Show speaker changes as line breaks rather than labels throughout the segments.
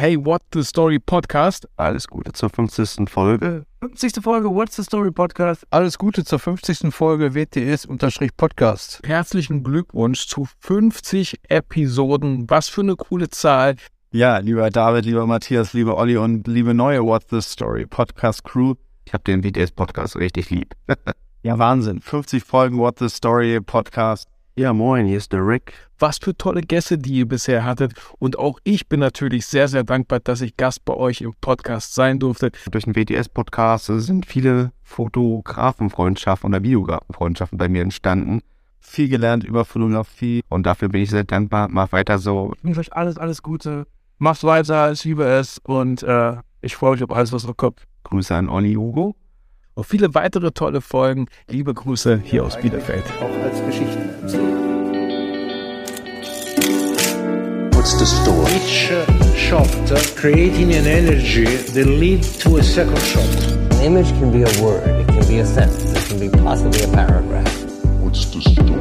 Hey, What the Story Podcast.
Alles Gute zur 50. Folge.
50. Folge What's the Story Podcast.
Alles Gute zur 50. Folge WTS-Podcast.
Herzlichen Glückwunsch zu 50 Episoden. Was für eine coole Zahl.
Ja, lieber David, lieber Matthias, lieber Olli und liebe neue What's the Story Podcast Crew.
Ich habe den WTS Podcast richtig lieb.
ja, Wahnsinn. 50 Folgen What's the Story Podcast.
Ja, moin, hier ist der Rick.
Was für tolle Gäste, die ihr bisher hattet. Und auch ich bin natürlich sehr, sehr dankbar, dass ich Gast bei euch im Podcast sein durfte.
Durch den WTS-Podcast sind viele Fotografenfreundschaften oder Videografenfreundschaften bei mir entstanden.
Viel gelernt über Fotografie.
Und dafür bin ich sehr dankbar. Mach weiter so.
Ich wünsche euch alles, alles Gute. Macht weiter, ich liebe es. Und äh, ich freue mich auf alles, was noch kommt.
Grüße an Olli Hugo.
Und viele weitere tolle Folgen. Liebe Grüße hier aus Bielefeld.
Auch als Geschichten What's the story? Each uh, shot uh, creating an energy that leads to a second shot.
An image can be a word, it can be a sentence, it can be possibly a paragraph.
What's the story?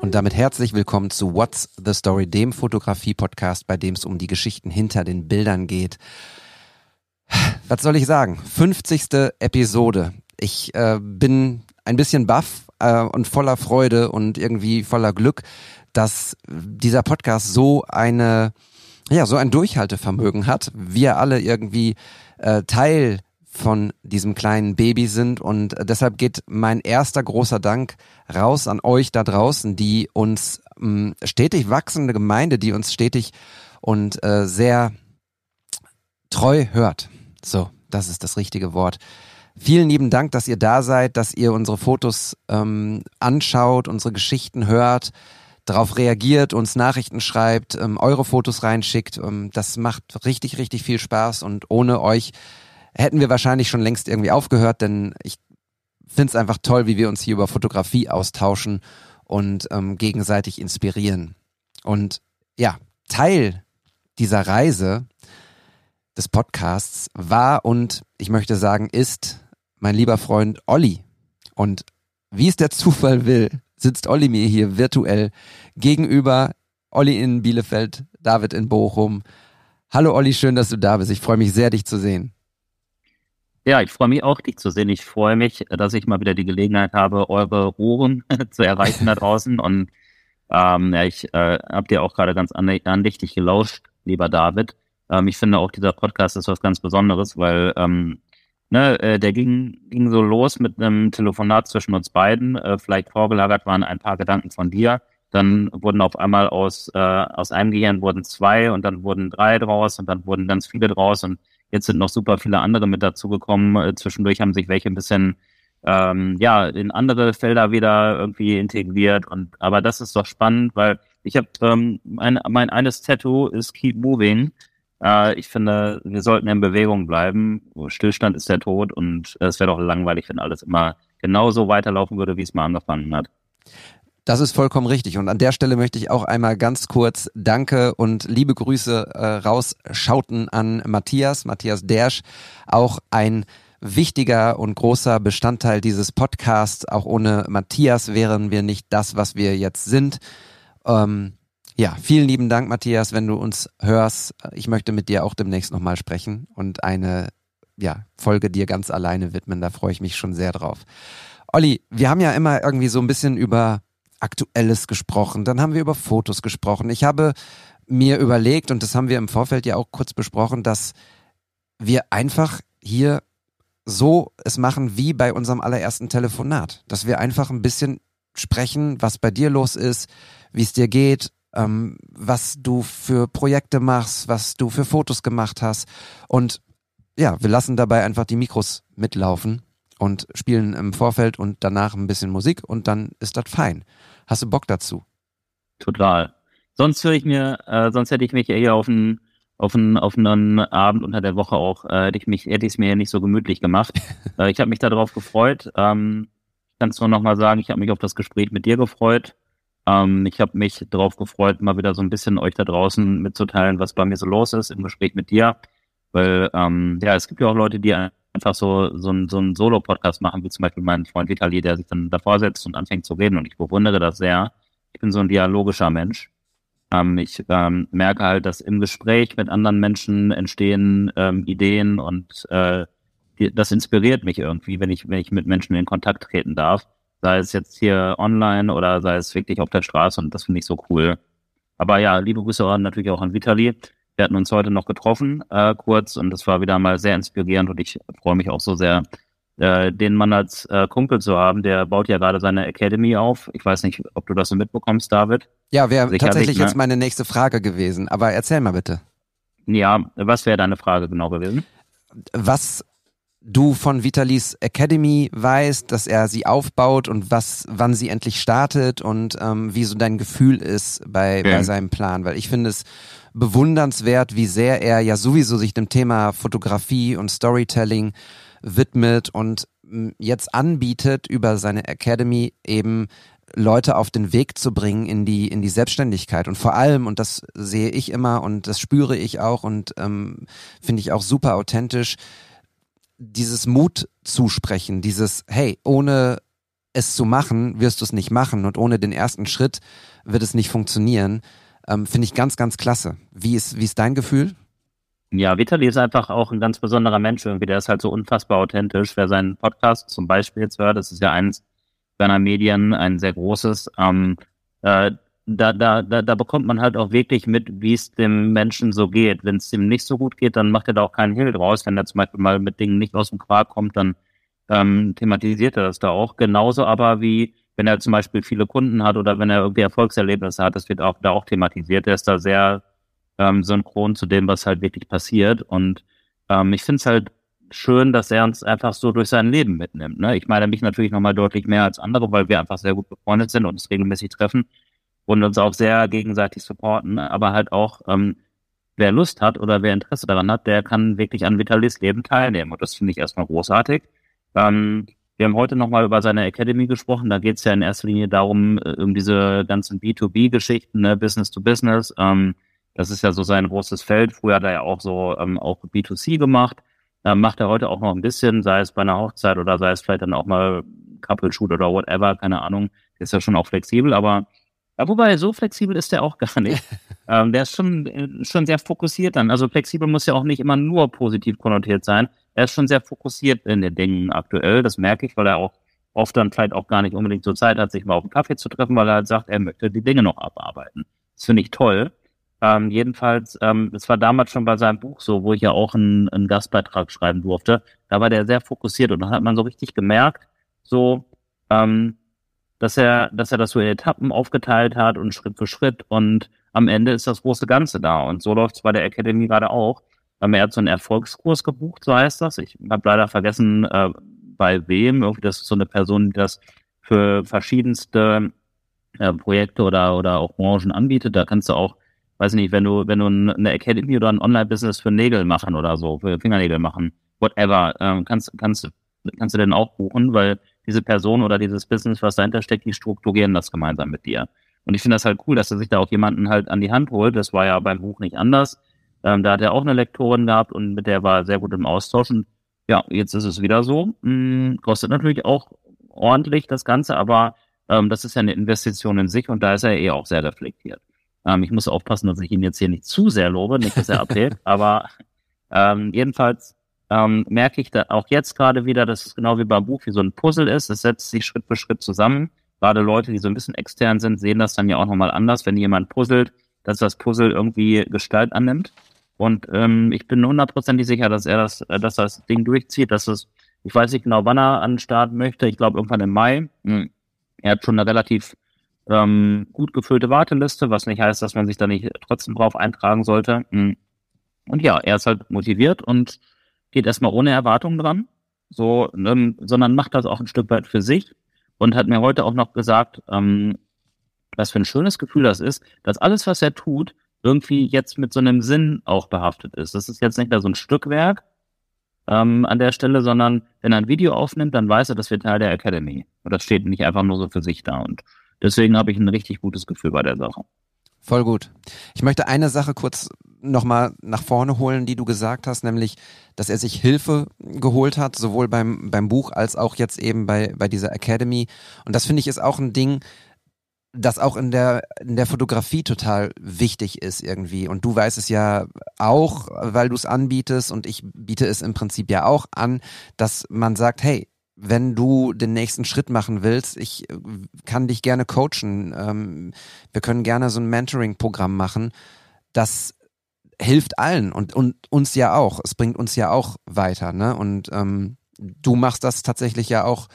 Und damit herzlich willkommen zu What's the Story, dem Fotografie-Podcast, bei dem es um die Geschichten hinter den Bildern geht was soll ich sagen? 50. Episode. Ich äh, bin ein bisschen baff äh, und voller Freude und irgendwie voller Glück, dass dieser Podcast so eine, ja, so ein Durchhaltevermögen hat. Wir alle irgendwie äh, Teil von diesem kleinen Baby sind und deshalb geht mein erster großer Dank raus an euch da draußen, die uns mh, stetig wachsende Gemeinde, die uns stetig und äh, sehr treu hört. So, das ist das richtige Wort. Vielen lieben Dank, dass ihr da seid, dass ihr unsere Fotos ähm, anschaut, unsere Geschichten hört, darauf reagiert, uns Nachrichten schreibt, ähm, eure Fotos reinschickt. Ähm, das macht richtig, richtig viel Spaß und ohne euch hätten wir wahrscheinlich schon längst irgendwie aufgehört, denn ich finde es einfach toll, wie wir uns hier über Fotografie austauschen und ähm, gegenseitig inspirieren. Und ja, Teil dieser Reise des Podcasts war und ich möchte sagen ist mein lieber Freund Olli. Und wie es der Zufall will, sitzt Olli mir hier virtuell gegenüber. Olli in Bielefeld, David in Bochum. Hallo Olli, schön, dass du da bist. Ich freue mich sehr, dich zu sehen.
Ja, ich freue mich auch, dich zu sehen. Ich freue mich, dass ich mal wieder die Gelegenheit habe, eure Ohren zu erreichen da draußen. Und ähm, ja, ich äh, habe dir auch gerade ganz andächtig gelauscht, lieber David. Ähm, ich finde auch dieser Podcast ist was ganz Besonderes, weil ähm, ne, äh, der ging, ging so los mit einem Telefonat zwischen uns beiden. Äh, vielleicht vorgelagert waren ein paar Gedanken von dir. Dann wurden auf einmal aus, äh, aus einem Gehirn wurden zwei und dann wurden drei draus und dann wurden ganz viele draus und jetzt sind noch super viele andere mit dazugekommen. Äh, zwischendurch haben sich welche ein bisschen ähm, ja in andere Felder wieder irgendwie integriert und aber das ist doch spannend, weil ich habe ähm, mein, mein eines Tattoo ist Keep Moving äh, ich finde, wir sollten in Bewegung bleiben. Stillstand ist der Tod und es wäre doch langweilig, wenn alles immer genauso weiterlaufen würde, wie es mal angefangen hat.
Das ist vollkommen richtig. Und an der Stelle möchte ich auch einmal ganz kurz Danke und liebe Grüße äh, rausschauten an Matthias, Matthias Dersch, auch ein wichtiger und großer Bestandteil dieses Podcasts. Auch ohne Matthias wären wir nicht das, was wir jetzt sind. Ähm, ja, vielen lieben Dank, Matthias, wenn du uns hörst. Ich möchte mit dir auch demnächst nochmal sprechen und eine ja, Folge dir ganz alleine widmen. Da freue ich mich schon sehr drauf. Olli, wir haben ja immer irgendwie so ein bisschen über Aktuelles gesprochen. Dann haben wir über Fotos gesprochen. Ich habe mir überlegt, und das haben wir im Vorfeld ja auch kurz besprochen, dass wir einfach hier so es machen wie bei unserem allerersten Telefonat. Dass wir einfach ein bisschen sprechen, was bei dir los ist, wie es dir geht, ähm, was du für Projekte machst, was du für Fotos gemacht hast. Und ja, wir lassen dabei einfach die Mikros mitlaufen und spielen im Vorfeld und danach ein bisschen Musik und dann ist das fein. Hast du Bock dazu?
Total. Sonst höre ich mir, äh, sonst hätte ich mich eher auf einen auf einen, auf einen Abend unter der Woche auch, äh, hätte ich mich, hätte ich es mir nicht so gemütlich gemacht. äh, ich habe mich darauf gefreut. Ähm, kannst du noch mal sagen, ich habe mich auf das Gespräch mit dir gefreut. Ähm, ich habe mich darauf gefreut, mal wieder so ein bisschen euch da draußen mitzuteilen, was bei mir so los ist im Gespräch mit dir. Weil, ähm, ja, es gibt ja auch Leute, die einfach so, so, ein, so einen Solo-Podcast machen, wie zum Beispiel mein Freund Vitali, der sich dann davor setzt und anfängt zu reden. Und ich bewundere das sehr. Ich bin so ein dialogischer Mensch. Ähm, ich ähm, merke halt, dass im Gespräch mit anderen Menschen entstehen ähm, Ideen und äh, das inspiriert mich irgendwie, wenn ich, wenn ich mit Menschen in Kontakt treten darf. Sei es jetzt hier online oder sei es wirklich auf der Straße und das finde ich so cool. Aber ja, liebe Grüße natürlich auch an Vitali. Wir hatten uns heute noch getroffen, äh, kurz, und das war wieder mal sehr inspirierend und ich freue mich auch so sehr, äh, den Mann als äh, Kumpel zu haben. Der baut ja gerade seine Academy auf. Ich weiß nicht, ob du das so mitbekommst, David.
Ja, wäre tatsächlich ne? jetzt meine nächste Frage gewesen. Aber erzähl mal bitte.
Ja, was wäre deine Frage genau gewesen?
Was du von Vitalis Academy weißt, dass er sie aufbaut und was, wann sie endlich startet und ähm, wie so dein Gefühl ist bei, okay. bei seinem Plan. Weil ich finde es bewundernswert, wie sehr er ja sowieso sich dem Thema Fotografie und Storytelling widmet und jetzt anbietet, über seine Academy eben Leute auf den Weg zu bringen in die in die Selbstständigkeit und vor allem und das sehe ich immer und das spüre ich auch und ähm, finde ich auch super authentisch dieses Mut zusprechen, dieses, hey, ohne es zu machen, wirst du es nicht machen und ohne den ersten Schritt wird es nicht funktionieren, ähm, finde ich ganz, ganz klasse. Wie ist, wie ist dein Gefühl?
Ja, Vitali ist einfach auch ein ganz besonderer Mensch irgendwie. Der ist halt so unfassbar authentisch. Wer seinen Podcast zum Beispiel jetzt hört, das ist ja eins seiner Medien, ein sehr großes. Ähm, äh, da, da, da, da bekommt man halt auch wirklich mit, wie es dem Menschen so geht. Wenn es ihm nicht so gut geht, dann macht er da auch keinen Hehl draus. Wenn er zum Beispiel mal mit Dingen nicht aus dem Quark kommt, dann ähm, thematisiert er das da auch. Genauso aber wie wenn er zum Beispiel viele Kunden hat oder wenn er irgendwie Erfolgserlebnisse hat, das wird auch da auch thematisiert. Er ist da sehr ähm, synchron zu dem, was halt wirklich passiert. Und ähm, ich finde es halt schön, dass er uns einfach so durch sein Leben mitnimmt. Ne? Ich meine mich natürlich nochmal deutlich mehr als andere, weil wir einfach sehr gut befreundet sind und uns regelmäßig treffen und uns auch sehr gegenseitig supporten, aber halt auch, ähm, wer Lust hat oder wer Interesse daran hat, der kann wirklich an Vitalis Leben teilnehmen. Und das finde ich erstmal großartig. Ähm, wir haben heute nochmal über seine Academy gesprochen. Da geht es ja in erster Linie darum, äh, um diese ganzen B2B-Geschichten, ne? Business to Business. Ähm, das ist ja so sein großes Feld. Früher hat er ja auch so ähm, auch B2C gemacht. Da macht er heute auch noch ein bisschen, sei es bei einer Hochzeit oder sei es vielleicht dann auch mal Couple Shoot oder whatever, keine Ahnung. Ist ja schon auch flexibel, aber ja, wobei, so flexibel ist der auch gar nicht. ähm, der ist schon, äh, schon sehr fokussiert dann. Also flexibel muss ja auch nicht immer nur positiv konnotiert sein. Er ist schon sehr fokussiert in den Dingen aktuell. Das merke ich, weil er auch oft dann vielleicht auch gar nicht unbedingt so Zeit hat, sich mal auf einen Kaffee zu treffen, weil er halt sagt, er möchte die Dinge noch abarbeiten. Das finde ich toll. Ähm, jedenfalls, ähm, das war damals schon bei seinem Buch so, wo ich ja auch einen, einen Gastbeitrag schreiben durfte. Da war der sehr fokussiert und dann hat man so richtig gemerkt, so, ähm, dass er, dass er das so in Etappen aufgeteilt hat und Schritt für Schritt und am Ende ist das große Ganze da. Und so läuft es bei der Academy gerade auch. Er hat so einen Erfolgskurs gebucht, so heißt das. Ich habe leider vergessen, äh, bei wem. Irgendwie das ist so eine Person, die das für verschiedenste äh, Projekte oder, oder auch Branchen anbietet. Da kannst du auch, weiß nicht, wenn du, wenn du eine Academy oder ein Online-Business für Nägel machen oder so, für Fingernägel machen, whatever, äh, kannst, kannst, kannst du denn auch buchen, weil diese Person oder dieses Business, was dahinter steckt, die strukturieren das gemeinsam mit dir. Und ich finde das halt cool, dass er sich da auch jemanden halt an die Hand holt. Das war ja beim Buch nicht anders. Ähm, da hat er auch eine Lektorin gehabt und mit der war er sehr gut im Austausch. Und ja, jetzt ist es wieder so. Hm, kostet natürlich auch ordentlich das Ganze, aber ähm, das ist ja eine Investition in sich und da ist er eh auch sehr reflektiert. Ähm, ich muss aufpassen, dass ich ihn jetzt hier nicht zu sehr lobe, nicht, dass er abhebt, aber ähm, jedenfalls ähm, merke ich da auch jetzt gerade wieder, dass es genau wie beim Buch wie so ein Puzzle ist. Es setzt sich Schritt für Schritt zusammen. Gerade Leute, die so ein bisschen extern sind, sehen das dann ja auch nochmal anders, wenn jemand puzzelt, dass das Puzzle irgendwie Gestalt annimmt. Und ähm, ich bin hundertprozentig sicher, dass er das, äh, dass das Ding durchzieht, dass es, ich weiß nicht genau, wann er an den Start möchte. Ich glaube irgendwann im Mai. Hm. Er hat schon eine relativ ähm, gut gefüllte Warteliste, was nicht heißt, dass man sich da nicht trotzdem drauf eintragen sollte. Hm. Und ja, er ist halt motiviert und geht erstmal ohne Erwartungen dran, so, ne, sondern macht das auch ein Stück weit für sich und hat mir heute auch noch gesagt, ähm, was für ein schönes Gefühl das ist, dass alles, was er tut, irgendwie jetzt mit so einem Sinn auch behaftet ist. Das ist jetzt nicht mehr so ein Stückwerk ähm, an der Stelle, sondern wenn er ein Video aufnimmt, dann weiß er, das wird Teil der Academy. Und das steht nicht einfach nur so für sich da. Und deswegen habe ich ein richtig gutes Gefühl bei der Sache.
Voll gut. Ich möchte eine Sache kurz nochmal nach vorne holen, die du gesagt hast, nämlich, dass er sich Hilfe geholt hat, sowohl beim, beim Buch als auch jetzt eben bei, bei dieser Academy. Und das finde ich ist auch ein Ding, das auch in der, in der Fotografie total wichtig ist irgendwie. Und du weißt es ja auch, weil du es anbietest und ich biete es im Prinzip ja auch an, dass man sagt, hey, wenn du den nächsten Schritt machen willst, ich äh, kann dich gerne coachen. Ähm, wir können gerne so ein Mentoring-Programm machen. Das hilft allen und, und uns ja auch. Es bringt uns ja auch weiter. Ne? Und ähm, du machst das tatsächlich ja auch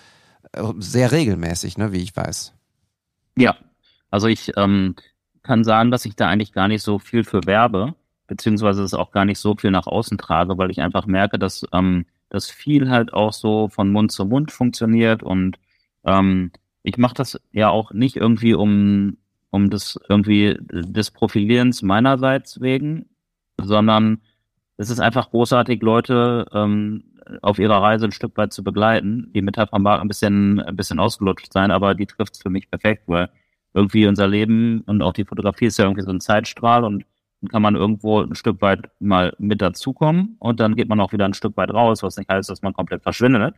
äh, sehr regelmäßig, ne, wie ich weiß.
Ja, also ich ähm, kann sagen, dass ich da eigentlich gar nicht so viel für werbe, beziehungsweise es auch gar nicht so viel nach außen trage, weil ich einfach merke, dass ähm, das viel halt auch so von Mund zu Mund funktioniert und ähm, ich mache das ja auch nicht irgendwie um um das irgendwie des Profilierens meinerseits wegen, sondern es ist einfach großartig, Leute ähm, auf ihrer Reise ein Stück weit zu begleiten. Die Metapher mag ein bisschen, ein bisschen ausgelutscht sein, aber die trifft es für mich perfekt, weil irgendwie unser Leben und auch die Fotografie ist ja irgendwie so ein Zeitstrahl und kann man irgendwo ein Stück weit mal mit dazukommen und dann geht man auch wieder ein Stück weit raus, was nicht heißt, dass man komplett verschwindet.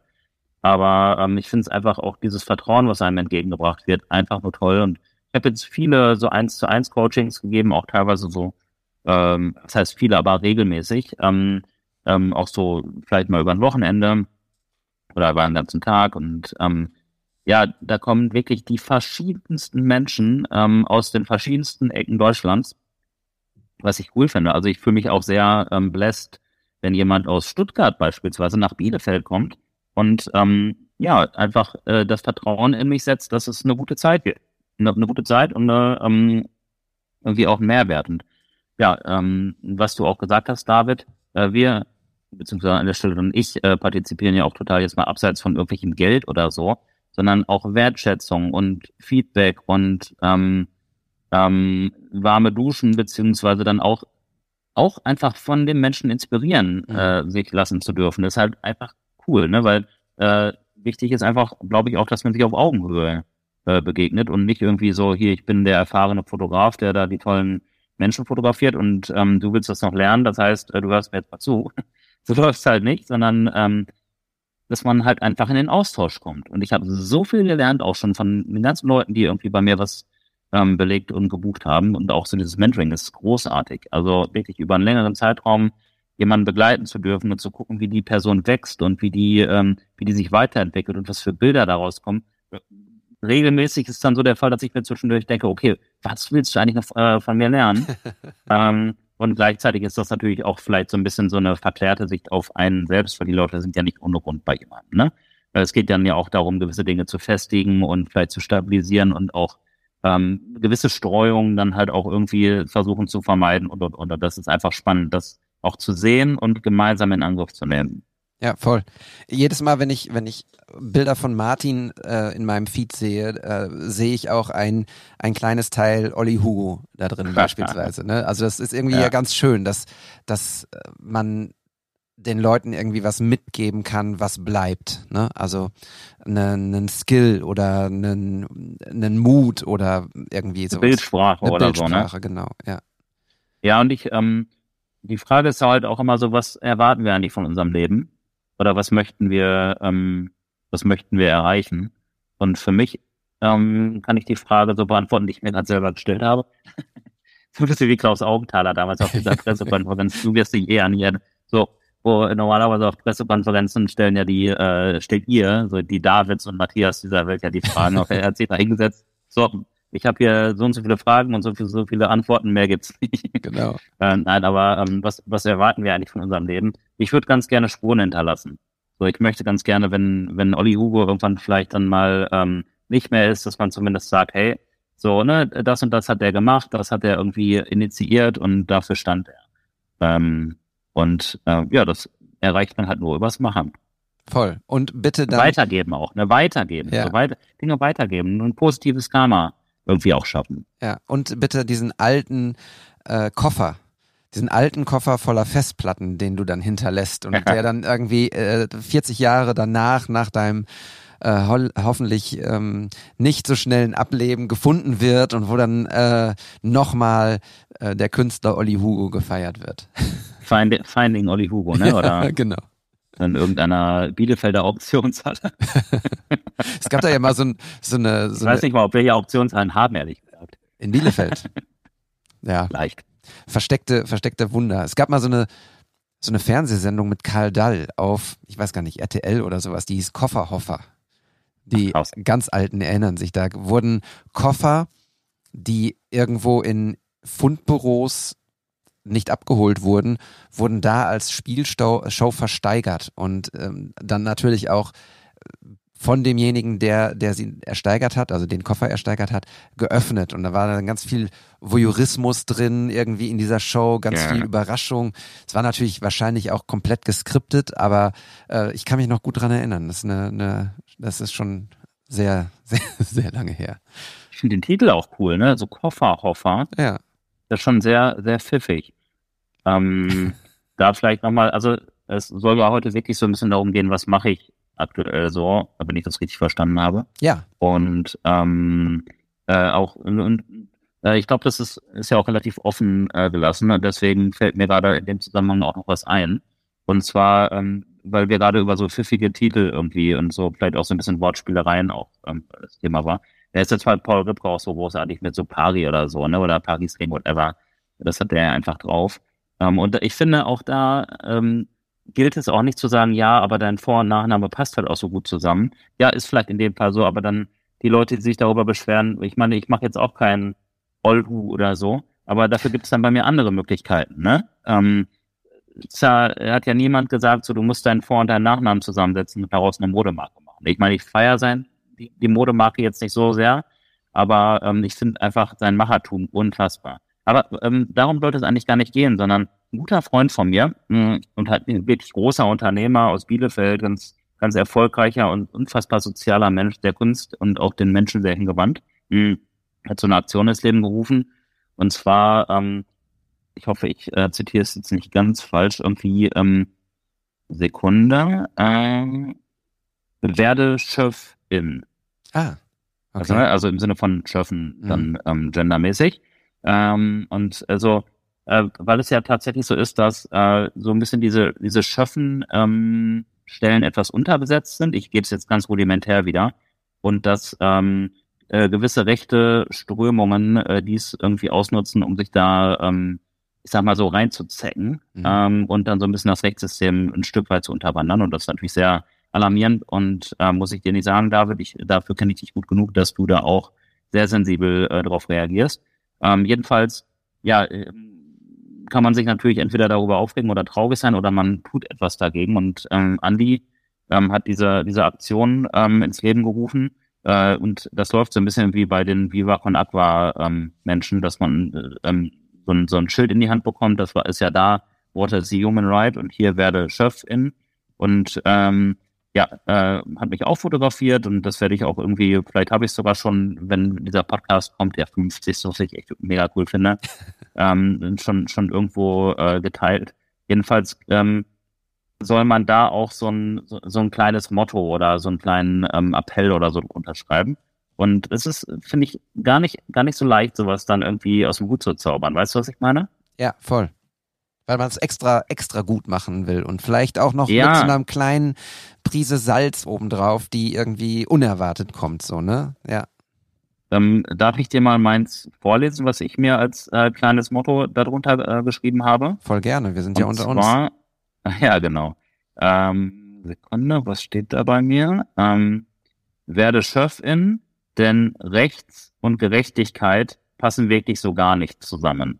Aber ähm, ich finde es einfach auch dieses Vertrauen, was einem entgegengebracht wird, einfach nur toll. Und ich habe jetzt viele so eins zu eins Coachings gegeben, auch teilweise so, ähm, das heißt viele, aber regelmäßig. Ähm, ähm, auch so vielleicht mal über ein Wochenende oder über einen ganzen Tag. Und ähm, ja, da kommen wirklich die verschiedensten Menschen ähm, aus den verschiedensten Ecken Deutschlands, was ich cool finde. Also ich fühle mich auch sehr ähm, blessed, wenn jemand aus Stuttgart beispielsweise nach Bielefeld kommt und ähm, ja, einfach äh, das Vertrauen in mich setzt, dass es eine gute Zeit wird. Eine, eine gute Zeit und eine, ähm, irgendwie auch ein Mehrwert. Und ja, ähm, was du auch gesagt hast, David, äh, wir beziehungsweise an der Stelle und ich äh, partizipieren ja auch total jetzt mal abseits von irgendwelchem Geld oder so, sondern auch Wertschätzung und Feedback und ähm, ähm, warme Duschen, beziehungsweise dann auch auch einfach von den Menschen inspirieren, mhm. äh, sich lassen zu dürfen. Das ist halt einfach cool, ne? Weil äh, wichtig ist einfach, glaube ich, auch, dass man sich auf Augenhöhe äh, begegnet und nicht irgendwie so, hier, ich bin der erfahrene Fotograf, der da die tollen Menschen fotografiert und ähm, du willst das noch lernen, das heißt, äh, du hörst mir jetzt mal zu, so läuft es halt nicht, sondern ähm, dass man halt einfach in den Austausch kommt. Und ich habe so viel gelernt, auch schon von den ganzen Leuten, die irgendwie bei mir was ähm, belegt und gebucht haben. Und auch so dieses Mentoring ist großartig. Also wirklich über einen längeren Zeitraum jemanden begleiten zu dürfen und zu gucken, wie die Person wächst und wie die, ähm, wie die sich weiterentwickelt und was für Bilder daraus kommen. Regelmäßig ist dann so der Fall, dass ich mir zwischendurch denke, okay, was willst du eigentlich noch äh, von mir lernen? ähm, und gleichzeitig ist das natürlich auch vielleicht so ein bisschen so eine verklärte Sicht auf einen selbst, weil die Leute sind ja nicht ohne Grund bei jemandem. Ne? Es geht dann ja auch darum, gewisse Dinge zu festigen und vielleicht zu stabilisieren und auch ähm, gewisse Streuungen dann halt auch irgendwie versuchen zu vermeiden und, und, und. Das ist einfach spannend, das auch zu sehen und gemeinsam in Angriff zu nehmen.
Ja, voll. Jedes Mal, wenn ich, wenn ich Bilder von Martin äh, in meinem Feed sehe, äh, sehe ich auch ein, ein kleines Teil Olli Hugo da drin beispielsweise. Ne? Also das ist irgendwie ja. ja ganz schön, dass, dass äh, man den Leuten irgendwie was mitgeben kann, was bleibt. Ne? Also einen ne Skill oder einen, einen Mut oder irgendwie so.
Bildsprache
Eine
oder
Bildsprache,
so, ne?
genau, ja.
Ja, und ich, ähm, die Frage ist halt auch immer so, was erwarten wir eigentlich von unserem Leben? Oder was möchten wir, ähm, was möchten wir erreichen? Und für mich ähm, kann ich die Frage so beantworten, die ich mir gerade selber gestellt habe. so bist du wie Klaus Augenthaler damals auf dieser Pressekonferenz. du wirst dich eh hier, so, wo normalerweise auf Pressekonferenzen stellen ja die, äh, stellt ihr, so die Davids und Matthias dieser Welt ja die Fragen. auf, er hat sich da hingesetzt. So, ich habe hier so und so viele Fragen und so, viel, so viele Antworten, mehr gibt's nicht.
Genau.
äh, nein, aber ähm, was, was erwarten wir eigentlich von unserem Leben? Ich würde ganz gerne Spuren hinterlassen. So, ich möchte ganz gerne, wenn, wenn Olli Hugo irgendwann vielleicht dann mal ähm, nicht mehr ist, dass man zumindest sagt, hey, so, ne, das und das hat er gemacht, das hat er irgendwie initiiert und dafür stand er. Ähm, und äh, ja, das erreicht man halt nur übers Machen.
Voll. Und bitte dann.
Weitergeben auch, ne? Weitergeben.
Ja.
So weit, Dinge weitergeben. Ein positives Karma irgendwie auch schaffen.
Ja, und bitte diesen alten äh, Koffer, diesen alten Koffer voller Festplatten, den du dann hinterlässt und der dann irgendwie äh, 40 Jahre danach, nach deinem äh, ho hoffentlich ähm, nicht so schnellen Ableben gefunden wird und wo dann äh, nochmal äh, der Künstler Olli Hugo gefeiert wird.
Find, Finding Olli Hugo, ne? Oder
genau.
In irgendeiner Bielefelder Auktionshalle.
es gab da ja mal so, ein, so eine. So
ich weiß nicht mal, ob wir hier Auktionszahlen haben, ehrlich gesagt.
In Bielefeld. ja.
Leicht.
Versteckte, versteckte Wunder. Es gab mal so eine, so eine Fernsehsendung mit Karl Dall auf, ich weiß gar nicht, RTL oder sowas, die hieß Kofferhoffer. Die
Krass.
ganz Alten erinnern sich, da wurden Koffer, die irgendwo in Fundbüros nicht abgeholt wurden, wurden da als Spielshow Show versteigert und ähm, dann natürlich auch von demjenigen, der, der sie ersteigert hat, also den Koffer ersteigert hat, geöffnet. Und da war dann ganz viel Voyeurismus drin, irgendwie in dieser Show, ganz
Ja.
viel Überraschung. Es war natürlich wahrscheinlich auch komplett geskriptet, aber äh, ich kann mich noch gut dran erinnern. Das ist, eine, eine, das ist schon sehr, sehr, sehr lange her.
Ich finde den Titel auch cool, ne? So Kofferhoffer.
Ja.
Das ist schon sehr, sehr pfiffig. Ähm, da vielleicht nochmal, also es soll ja heute wirklich so ein bisschen darum gehen, was mache ich aktuell so, wenn ich das richtig verstanden habe.
Ja,
Und ähm, äh, auch und, äh, ich glaube, das ist, ist ja auch relativ offen äh, gelassen. Und deswegen fällt mir gerade in dem Zusammenhang auch noch was ein. Und zwar, ähm, weil wir gerade über so pfiffige Titel irgendwie und so vielleicht auch so ein bisschen Wortspielereien auch ähm, das Thema war. Da ist jetzt halt Paul Ripke auch so großartig mit so Pari oder so, ne? Oder Paris Ring, whatever. Das hat der einfach drauf. Ähm, und ich finde auch da ähm, gilt es auch nicht zu sagen, ja, aber dein Vor- und Nachname passt halt auch so gut zusammen. Ja, ist vielleicht in dem Fall so, aber dann die Leute, die sich darüber beschweren, ich meine, ich mache jetzt auch keinen Olhu oder so, aber dafür gibt es dann bei mir andere Möglichkeiten, ne? Ähm, da hat ja niemand gesagt, so du musst deinen Vor- und deinen Nachnamen zusammensetzen und daraus eine Modemarke machen. Ich meine, ich feiere sein, die, die Modemarke jetzt nicht so sehr, aber ähm, ich finde einfach sein Machertum unfassbar. Aber ähm, darum sollte es eigentlich gar nicht gehen, sondern ein guter Freund von mir mh, und halt ein wirklich großer Unternehmer aus Bielefeld, ganz, ganz erfolgreicher und unfassbar sozialer Mensch der Kunst und auch den Menschen sehr hingewandt, mh, hat so eine Aktion ins Leben gerufen. Und zwar, ähm, ich hoffe, ich äh, zitiere es jetzt nicht ganz falsch, irgendwie ähm, Sekunde, ähm, werde Chefin.
ah,
Also,
okay.
ne, also im Sinne von Schöffen
Mhm.
dann ähm, gendermäßig. Ähm, und also, äh, weil es ja tatsächlich so ist, dass äh, so ein bisschen diese, diese Schöffen ähm, Stellen etwas unterbesetzt sind. Ich gebe es jetzt ganz rudimentär wieder. Und dass ähm, äh, gewisse rechte Strömungen äh, dies irgendwie ausnutzen, um sich da, ähm, ich sag mal so, reinzuzecken
Mhm.
ähm, und dann so ein bisschen das Rechtssystem ein Stück weit zu unterwandern. Und das ist natürlich sehr alarmierend und äh, muss ich dir nicht sagen, David, ich, dafür kenne ich dich gut genug, dass du da auch sehr sensibel äh, darauf reagierst. Ähm, jedenfalls, ja, ähm, kann man sich natürlich entweder darüber aufregen oder traurig sein oder man tut etwas dagegen. Und ähm, Andi ähm, hat diese, diese Aktion ähm, ins Leben gerufen. Äh, und das läuft so ein bisschen wie bei den Viva con Aqua ähm, Menschen, dass man äh, ähm, so, ein, so ein Schild in die Hand bekommt. Das war ist ja da, Water is the Human Right und hier werde Chefin. Und ähm, ja, äh, hat mich auch fotografiert und das werde ich auch irgendwie, vielleicht habe ich es sogar schon, wenn dieser Podcast kommt, der 50. was ich echt mega cool finde, ähm, schon, schon irgendwo äh, geteilt. Jedenfalls ähm, soll man da auch so ein, so, so ein kleines Motto oder so einen kleinen ähm, Appell oder so unterschreiben. Und es ist, finde ich, gar nicht, gar nicht so leicht, sowas dann irgendwie aus dem Hut zu zaubern. Weißt du, was ich meine?
Ja, voll. Weil man es extra, extra gut machen will und vielleicht auch noch
Ja.
mit so einer kleinen Prise Salz obendrauf, die irgendwie unerwartet kommt, so, ne? Ja.
Ähm, darf ich dir mal meins vorlesen, was ich mir als äh, kleines Motto darunter äh, geschrieben habe?
Voll gerne. Wir sind ja unter uns.
zwar, ja, genau. Ähm, Sekunde, was steht da bei mir? Ähm, werde Chefin, denn Rechts und Gerechtigkeit passen wirklich so gar nicht zusammen.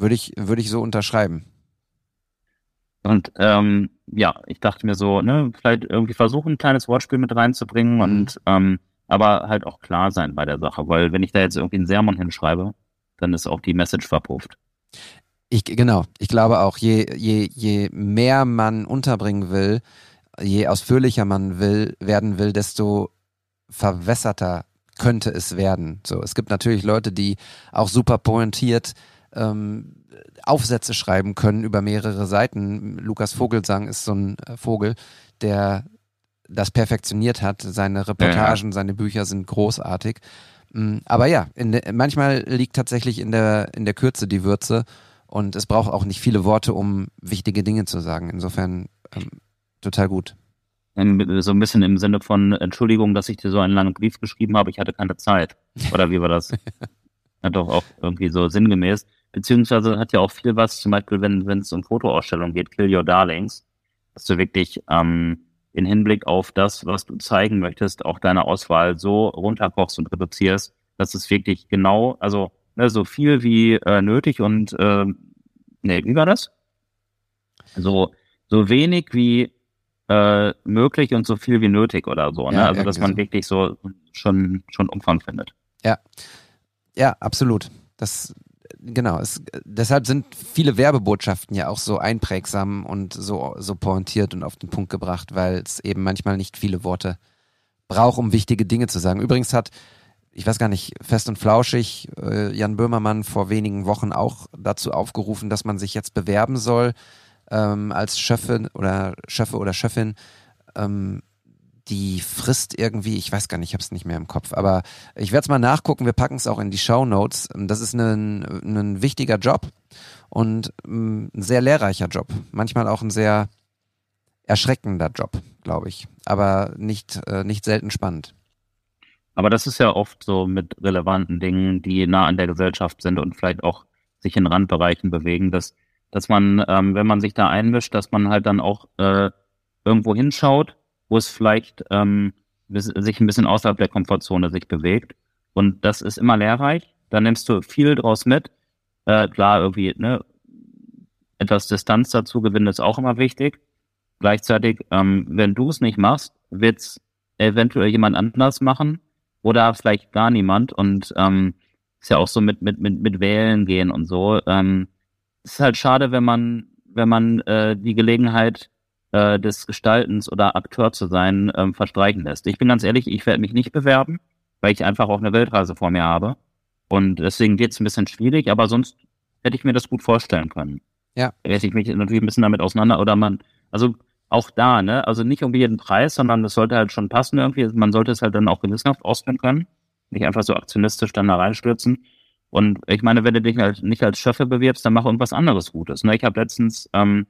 Würde ich, würde ich so unterschreiben.
Und ähm, ja, ich dachte mir so, ne, vielleicht irgendwie versuchen, ein kleines Wortspiel mit reinzubringen
Mhm.
und ähm, aber halt auch klar sein bei der Sache, weil wenn ich da jetzt irgendwie einen Sermon hinschreibe, dann ist auch die Message verpufft.
Ich, genau. Ich glaube auch, je, je, je mehr man unterbringen will, je ausführlicher man will, werden will, desto verwässerter könnte es werden. So, es gibt natürlich Leute, die auch super pointiert ähm, Aufsätze schreiben können über mehrere Seiten. Lukas Vogelsang ist so ein äh, Vogel, der das perfektioniert hat. Seine Reportagen, seine Bücher sind großartig. Mm, Aber ja, de, manchmal liegt tatsächlich in der, in der Kürze die Würze und es braucht auch nicht viele Worte, um wichtige Dinge zu sagen. Insofern ähm, total gut.
So ein bisschen im Sinne von Entschuldigung, dass ich dir so einen langen Brief geschrieben habe, ich hatte keine Zeit. Oder wie war das? ja, doch auch irgendwie so sinngemäß. Beziehungsweise hat ja auch viel was, zum Beispiel, wenn wenn es um Fotoausstellungen geht, Kill Your Darlings, dass du wirklich ähm, in Hinblick auf das, was du zeigen möchtest, auch deine Auswahl so runterkochst und reduzierst, dass es wirklich genau, also ne, so viel wie äh, nötig und äh, nee, wie war das? So, so wenig wie äh, möglich und so viel wie nötig oder so. Ne?
Ja,
also dass man
so.
wirklich so schon, schon Umfang findet.
Ja, ja, absolut. Das genau. Es, deshalb sind viele Werbebotschaften ja auch so einprägsam und so so pointiert und auf den Punkt gebracht, weil es eben manchmal nicht viele Worte braucht, um wichtige Dinge zu sagen. Übrigens hat ich weiß gar nicht, fest und flauschig, äh, Jan Böhmermann vor wenigen Wochen auch dazu aufgerufen, dass man sich jetzt bewerben soll ähm, als Schöffin oder Schöffe oder Schöffin. Ähm, die Frist irgendwie, ich weiß gar nicht, ich habe es nicht mehr im Kopf, aber ich werde es mal nachgucken, wir packen es auch in die Show Notes. Das ist ein, ein wichtiger Job und ähm, ein sehr lehrreicher Job. Manchmal auch ein sehr erschreckender Job, glaube ich, aber nicht, äh, nicht selten spannend.
Aber das ist ja oft so mit relevanten Dingen, die nah an der Gesellschaft sind und vielleicht auch sich in Randbereichen bewegen, dass, dass man, ähm, wenn man sich da einmischt, dass man halt dann auch äh, irgendwo hinschaut, wo es vielleicht ähm, sich ein bisschen außerhalb der Komfortzone sich bewegt. Und das ist immer lehrreich. Da nimmst du viel draus mit. Äh, klar, irgendwie, ne, etwas Distanz dazu gewinnen ist auch immer wichtig. Gleichzeitig, ähm, wenn du es nicht machst, wird's eventuell jemand anders machen oder vielleicht gar niemand. Und ähm, ist ja auch so mit mit mit mit Wählen gehen und so. Ähm, es ist halt schade, wenn man wenn man äh, die Gelegenheit äh, des Gestaltens oder Akteur zu sein ähm, verstreichen lässt. Ich bin ganz ehrlich, ich werde mich nicht bewerben, weil ich einfach auch eine Weltreise vor mir habe. Und deswegen geht's ein bisschen schwierig, aber sonst hätte ich mir das gut vorstellen können.
Ja.
Hätte ich mich natürlich ein bisschen damit auseinander oder man, also auch da, ne, also nicht um jeden Preis, sondern es sollte halt schon passen irgendwie. Man sollte es halt dann auch gewissenhaft ausführen können. Nicht einfach so aktionistisch dann da reinstürzen. Und ich meine, wenn du dich halt nicht als Schöffe bewirbst, dann mach irgendwas anderes Gutes. Ne? Ich habe letztens, ähm,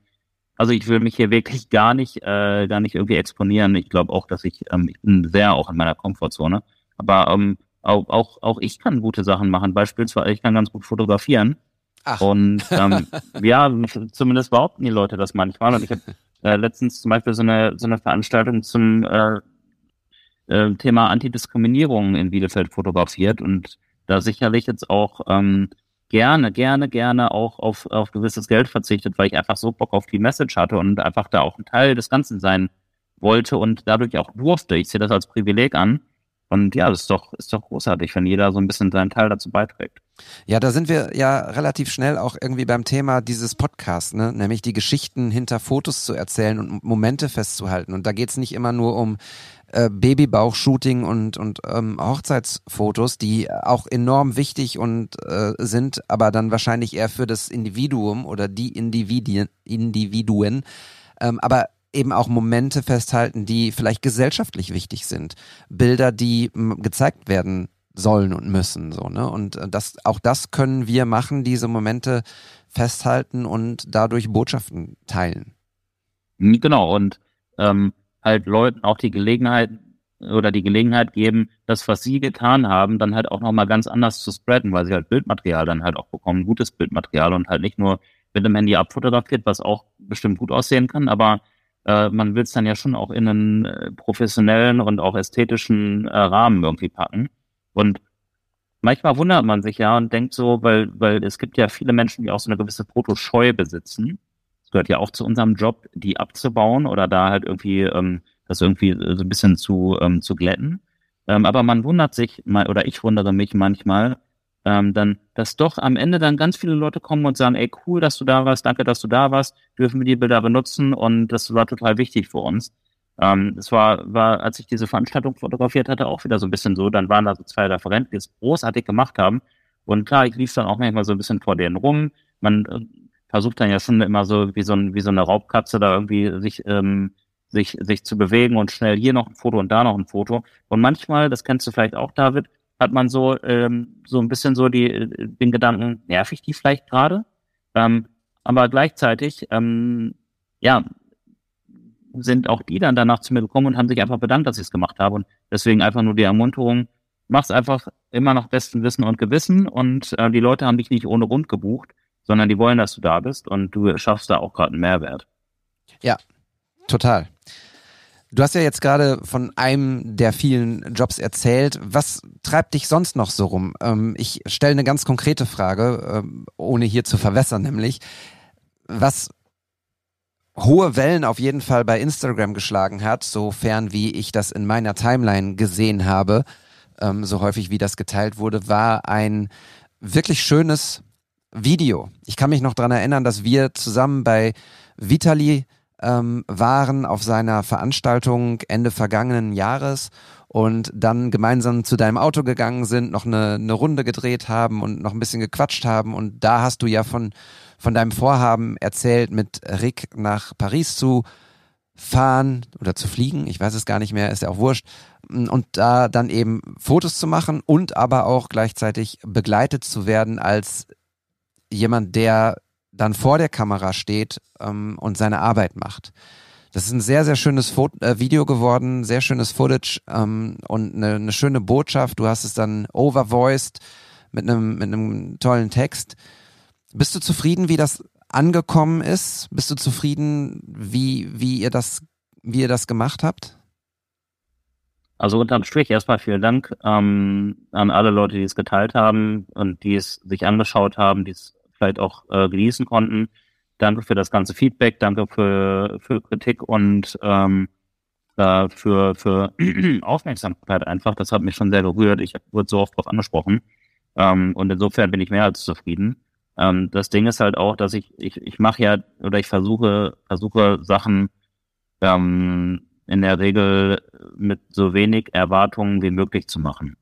also ich will mich hier wirklich gar nicht, äh, gar nicht irgendwie exponieren. Ich glaube auch, dass ich, ähm, ich bin sehr auch in meiner Komfortzone. Aber ähm, auch, auch, auch ich kann gute Sachen machen. Beispielsweise, ich kann ganz gut fotografieren.
Ach.
Und ähm, ja, zumindest behaupten die Leute das manchmal. Und ich habe äh, letztens zum Beispiel so eine, so eine Veranstaltung zum äh, äh, Thema Antidiskriminierung in Bielefeld fotografiert und da sicherlich jetzt auch ähm, gerne, gerne, gerne auch auf, auf gewisses Geld verzichtet, weil ich einfach so Bock auf die Message hatte und einfach da auch ein Teil des Ganzen sein wollte und dadurch auch durfte. Ich sehe das als Privileg an. Und ja, das ist doch, ist doch großartig, wenn jeder so ein bisschen seinen Teil dazu beiträgt.
Ja, da sind wir ja relativ schnell auch irgendwie beim Thema dieses Podcasts, ne? nämlich die Geschichten hinter Fotos zu erzählen und Momente festzuhalten. Und da geht's nicht immer nur um äh, Babybauch-Shooting und, und ähm, Hochzeitsfotos, die auch enorm wichtig und äh, sind, aber dann wahrscheinlich eher für das Individuum oder die Individuen, Individuen. Ähm, aber eben auch Momente festhalten, die vielleicht gesellschaftlich wichtig sind. Bilder, die gezeigt werden sollen und müssen, so, ne? Und äh, das, auch das können wir machen, diese Momente festhalten und dadurch Botschaften teilen.
Genau, und ähm, halt Leuten auch die Gelegenheit oder die Gelegenheit geben, das, was sie getan haben, dann halt auch nochmal ganz anders zu spreaden, weil sie halt Bildmaterial dann halt auch bekommen, gutes Bildmaterial und halt nicht nur mit dem Handy abfotografiert, was auch bestimmt gut aussehen kann, aber äh, man will es dann ja schon auch in einen äh, professionellen und auch ästhetischen äh, Rahmen irgendwie packen. Und manchmal wundert man sich ja und denkt so, weil, weil es gibt ja viele Menschen, die auch so eine gewisse Fotoscheu besitzen. Es gehört ja auch zu unserem Job, die abzubauen oder da halt irgendwie ähm, das irgendwie so ein bisschen zu, ähm, zu glätten. Ähm, aber man wundert sich, mal, oder ich wundere mich manchmal, ähm, dann, dass doch am Ende dann ganz viele Leute kommen und sagen, ey, cool, dass du da warst, danke, dass du da warst, dürfen wir die Bilder benutzen und das war total wichtig für uns. Ähm, es war, war, als ich diese Veranstaltung fotografiert hatte, auch wieder so ein bisschen so, dann waren da so zwei Referenten, die es großartig gemacht haben. Und klar, ich lief dann auch manchmal so ein bisschen vor denen rum. Man äh, versucht dann ja schon immer so wie so, ein, wie so eine Raubkatze da irgendwie sich, ähm, sich, sich zu bewegen und schnell hier noch ein Foto und da noch ein Foto. Und manchmal, das kennst du vielleicht auch, David, hat man so, ähm, so ein bisschen so die, den Gedanken, nerv ich die vielleicht gerade? Ähm, aber gleichzeitig, ähm, ja, sind auch die dann danach zu mir gekommen und haben sich einfach bedankt, dass ich es gemacht habe. Und deswegen einfach nur die Ermunterung, mach's einfach immer nach bestem Wissen und Gewissen und äh, die Leute haben dich nicht ohne Grund gebucht, sondern die wollen, dass du da bist und du schaffst da auch gerade einen Mehrwert.
Ja, total. Du hast ja jetzt gerade von einem der vielen Jobs erzählt. Was treibt dich sonst noch so rum? Ähm, ich stelle eine ganz konkrete Frage, ähm, ohne hier zu verwässern, nämlich, was hohe Wellen auf jeden Fall bei Instagram geschlagen hat, sofern wie ich das in meiner Timeline gesehen habe, ähm, so häufig wie das geteilt wurde, war ein wirklich schönes Video. Ich kann mich noch dran erinnern, dass wir zusammen bei Vitali ähm, waren auf seiner Veranstaltung Ende vergangenen Jahres und dann gemeinsam zu deinem Auto gegangen sind, noch eine, eine Runde gedreht haben und noch ein bisschen gequatscht haben. Und da hast du ja von, von deinem Vorhaben erzählt, mit Rick nach Paris zu fahren oder zu fliegen, ich weiß es gar nicht mehr, ist ja auch wurscht, und da dann eben Fotos zu machen und aber auch gleichzeitig begleitet zu werden als jemand, der dann vor der Kamera steht ähm, und seine Arbeit macht. Das ist ein sehr, sehr schönes Fo äh, Video geworden, sehr schönes Footage ähm, und eine, eine schöne Botschaft. Du hast es dann overvoiced mit einem, mit einem tollen Text. Bist du zufrieden, wie das angekommen ist? Bist du zufrieden, wie, wie ihr das, wie ihr das gemacht habt?
Also unterm Strich erstmal vielen Dank ähm, an alle Leute, die es geteilt haben und die es sich angeschaut haben, die es vielleicht auch äh, genießen konnten. Danke für das ganze Feedback, danke für, für Kritik und ähm, äh, für, für Aufmerksamkeit einfach. Das hat mich schon sehr gerührt. Ich wurde so oft darauf angesprochen. Ähm, und insofern bin ich mehr als zufrieden. Ähm, das Ding ist halt auch, dass ich, ich, ich mache ja oder ich versuche, versuche Sachen ähm, in der Regel mit so wenig Erwartungen wie möglich zu machen.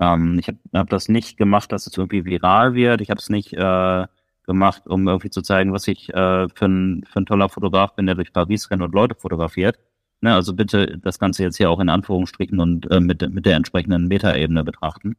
Ähm, ich habe hab das nicht gemacht, dass es irgendwie viral wird. Ich habe es nicht äh, gemacht, um irgendwie zu zeigen, was ich äh, für, ein, für ein toller Fotograf bin, der durch Paris rennt und Leute fotografiert. Ne, also bitte das Ganze jetzt hier auch in Anführungsstrichen und äh, mit, mit der entsprechenden Metaebene betrachten.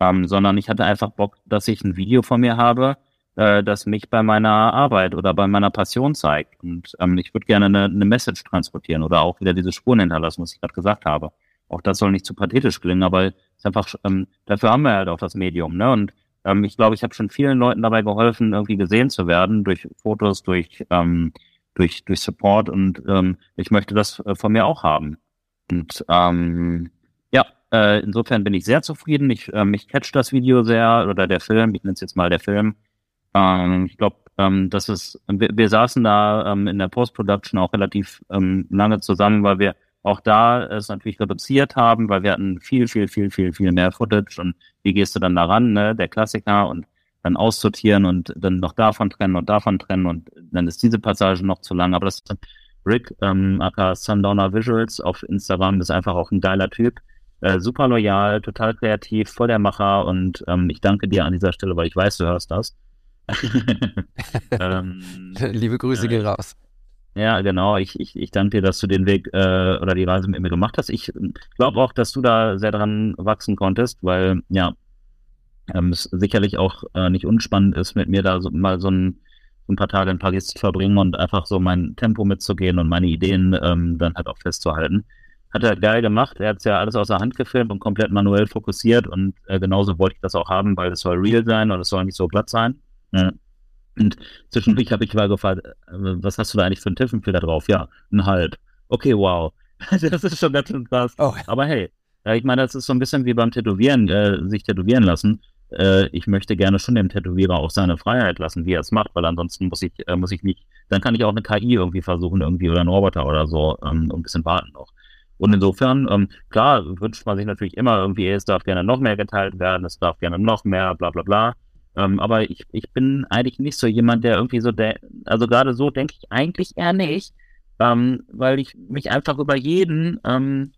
Ähm, sondern ich hatte einfach Bock, dass ich ein Video von mir habe, äh, das mich bei meiner Arbeit oder bei meiner Passion zeigt. Und ähm, ich würde gerne eine, eine Message transportieren oder auch wieder diese Spuren hinterlassen, was ich gerade gesagt habe. Auch das soll nicht zu pathetisch klingen, aber ist einfach, ähm, dafür haben wir halt auch das Medium, ne? Und ähm, ich glaube, ich habe schon vielen Leuten dabei geholfen, irgendwie gesehen zu werden, durch Fotos, durch, ähm, durch, durch Support und ähm, ich möchte das äh, von mir auch haben. Und ähm, ja, äh, insofern bin ich sehr zufrieden. Ich, äh, mich catcht das Video sehr oder der Film, ich nenne es jetzt mal der Film. Ähm, ich glaube, ähm, das ist, wir, wir saßen da ähm, in der Post-Production auch relativ ähm, lange zusammen, weil wir auch da es natürlich reduziert haben, weil wir hatten viel, viel, viel, viel, viel mehr Footage und wie gehst du dann daran, ne? Der Klassiker und dann aussortieren und dann noch davon trennen und davon trennen und dann ist diese Passage noch zu lang. Aber das ist Rick, ähm, aka Sundowner Visuals auf Instagram, ist einfach auch ein geiler Typ. Äh, super loyal, total kreativ, voll der Macher und ähm, ich danke dir an dieser Stelle, weil ich weiß, du hörst das.
ähm, Liebe Grüße äh, gehen raus.
Ja, genau. Ich, ich, ich danke dir, dass du den Weg äh, oder die Reise mit mir gemacht hast. Ich glaube auch, dass du da sehr dran wachsen konntest, weil ja, ähm, es sicherlich auch äh, nicht unspannend ist, mit mir da so, mal so ein, ein paar Tage in Paris zu verbringen und einfach so mein Tempo mitzugehen und meine Ideen ähm, dann halt auch festzuhalten. Hat er geil gemacht. Er hat es ja alles aus der Hand gefilmt und komplett manuell fokussiert und äh, genauso wollte ich das auch haben, weil es soll real sein und es soll nicht so glatt sein. Ja. Und zwischendurch habe ich mal gefragt, äh, was hast du da eigentlich für einen Tiffenfilter drauf? Ja, ein halb. Okay, wow. das ist schon ganz schön krass. Oh. Aber hey, ich meine, das ist so ein bisschen wie beim Tätowieren, äh, sich tätowieren lassen. Äh, ich möchte gerne schon dem Tätowierer auch seine Freiheit lassen, wie er es macht, weil ansonsten muss ich, äh, muss ich nicht, dann kann ich auch eine KI irgendwie versuchen, irgendwie oder einen Roboter oder so, ähm, ein bisschen warten noch. Und insofern, ähm, klar, wünscht man sich natürlich immer irgendwie, es darf gerne noch mehr geteilt werden, es darf gerne noch mehr, bla bla bla. Ähm, aber ich, ich bin eigentlich nicht so jemand, der irgendwie so, also gerade so denke ich eigentlich eher nicht, ähm, weil ich mich einfach über jeden, ähm,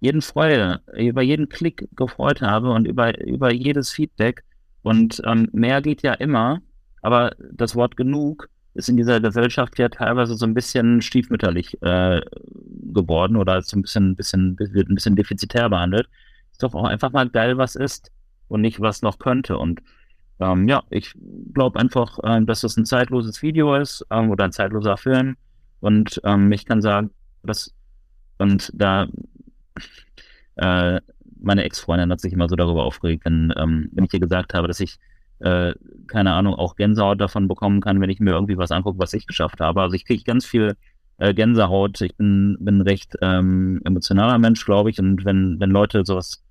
jeden freue, über jeden Klick gefreut habe und über, über jedes Feedback. Und ähm, mehr geht ja immer, aber das Wort genug ist in dieser Gesellschaft ja teilweise so ein bisschen stiefmütterlich äh, geworden oder so ein bisschen, bisschen, wird ein bisschen defizitär behandelt. Ist doch auch einfach mal geil, was ist und nicht, was noch könnte. Und ähm, ja, ich glaube einfach, äh, dass das ein zeitloses Video ist ähm, oder ein zeitloser Film. Und ähm, ich kann sagen, Das, und da, äh, meine Ex-Freundin hat sich immer so darüber aufgeregt, wenn, ähm, wenn ich ihr gesagt habe, dass ich, äh, keine Ahnung, auch Gänsehaut davon bekommen kann, wenn ich mir irgendwie was angucke, was ich geschafft habe. Also ich kriege ganz viel äh, Gänsehaut. Ich bin, bin recht ähm, emotionaler Mensch, glaube ich. Und wenn, wenn Leute sowas,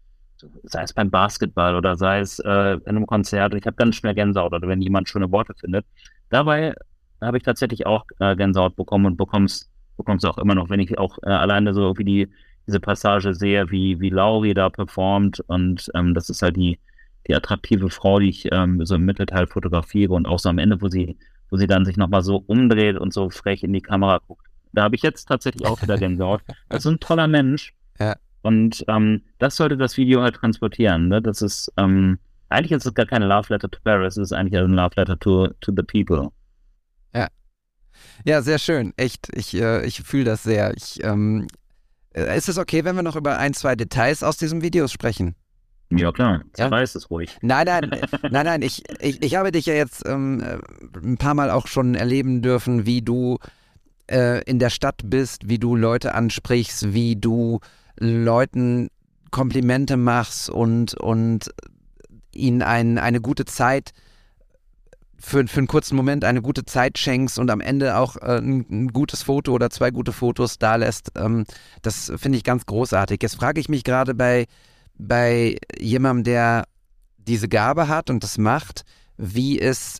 sei es beim Basketball oder sei es äh, in einem Konzert, ich habe ganz schnell Gänsehaut oder wenn jemand schöne Worte findet. Dabei habe ich tatsächlich auch äh, Gänsehaut bekommen und bekomm's, bekomm's auch immer noch, wenn ich auch äh, alleine so wie die diese Passage sehe, wie, wie Lauri da performt und ähm, das ist halt die, die attraktive Frau, die ich ähm, so im Mittelteil fotografiere und auch so am Ende, wo sie, wo sie dann sich nochmal so umdreht und so frech in die Kamera guckt. Da habe ich jetzt tatsächlich auch wieder Gänsehaut. Das ist ein toller Mensch.
Ja.
Und ähm, das sollte das Video halt transportieren. Ne? Das ist, ähm, eigentlich ist es gar keine Love Letter to Paris, es ist eigentlich ein Love Letter to, to the people.
Ja. Ja, sehr schön. Echt, ich, äh, ich fühle das sehr. Ich, ähm, äh, ist es okay, wenn wir noch über ein, zwei Details aus diesem Video sprechen?
Ja, klar.
Ja.
Weiß es ruhig.
Nein, nein, nein, nein. Ich, ich, ich habe dich ja jetzt ähm, äh, ein paar Mal auch schon erleben dürfen, wie du äh, in der Stadt bist, wie du Leute ansprichst, wie du Leuten Komplimente machst und, und ihnen ein, eine gute Zeit für, für einen kurzen Moment eine gute Zeit schenkst und am Ende auch äh, ein, ein, gutes Foto oder zwei gute Fotos da lässt. Ähm, das finde ich ganz großartig. Jetzt frage ich mich gerade bei, bei jemandem, der diese Gabe hat und das macht, wie es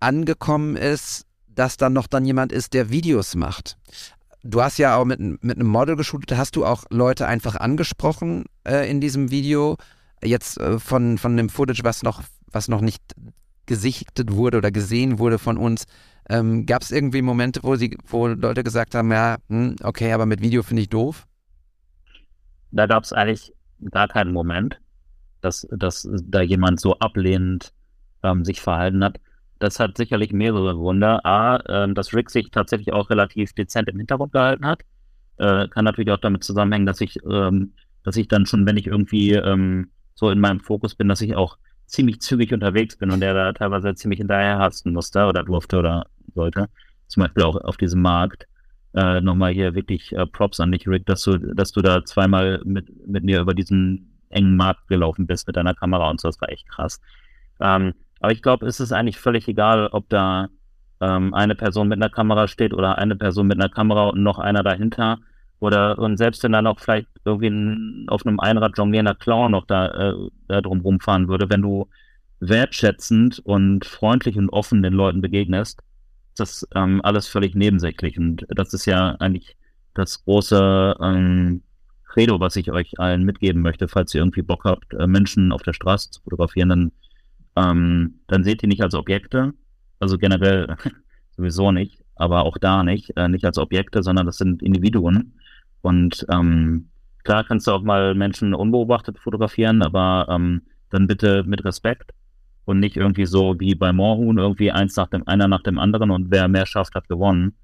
angekommen ist, dass dann noch dann jemand ist, der Videos macht. Du hast ja auch mit, mit einem Model geshootet. Hast du auch Leute einfach angesprochen äh, in diesem Video? Jetzt äh, von, von dem Footage, was noch, was noch nicht gesichtet wurde oder gesehen wurde von uns. Ähm, Gab es irgendwie Momente, wo, sie, wo Leute gesagt haben, ja, hm, okay, aber mit Video finde ich doof?
Da gab es eigentlich gar keinen Moment, dass, dass da jemand so ablehnend ähm, sich verhalten hat. Das hat sicherlich mehrere Gründe. A, ähm, dass Rick sich tatsächlich auch relativ dezent im Hintergrund gehalten hat. Äh, kann natürlich auch damit zusammenhängen, dass ich, ähm, dass ich dann schon, wenn ich irgendwie ähm, so in meinem Fokus bin, dass ich auch ziemlich zügig unterwegs bin und der da teilweise ziemlich hinterherhasten musste oder durfte oder sollte. Zum Beispiel auch auf diesem Markt. Äh, nochmal hier wirklich äh, Props an dich, Rick, dass du, dass du da zweimal mit, mit mir über diesen engen Markt gelaufen bist mit deiner Kamera und so. Das war echt krass. Ähm, aber ich glaube, es ist eigentlich völlig egal, ob da ähm, eine Person mit einer Kamera steht oder eine Person mit einer Kamera und noch einer dahinter. Oder und selbst wenn dann auch vielleicht irgendwie ein, auf einem Einrad jonglierender Clown noch da, äh, da drum rumfahren würde, wenn du wertschätzend und freundlich und offen den Leuten begegnest, ist das ähm, alles völlig nebensächlich. Und das ist ja eigentlich das große ähm, Credo, was ich euch allen mitgeben möchte, falls ihr irgendwie Bock habt, äh, Menschen auf der Straße zu fotografieren, dann, ähm, dann seht ihr nicht als Objekte, also generell sowieso nicht, aber auch da nicht, äh, nicht als Objekte, sondern das sind Individuen. Und ähm, klar kannst du auch mal Menschen unbeobachtet fotografieren, aber ähm, dann bitte mit Respekt und nicht irgendwie so wie bei Moorhuhn irgendwie eins nach dem, einer nach dem anderen und wer mehr schafft, hat gewonnen.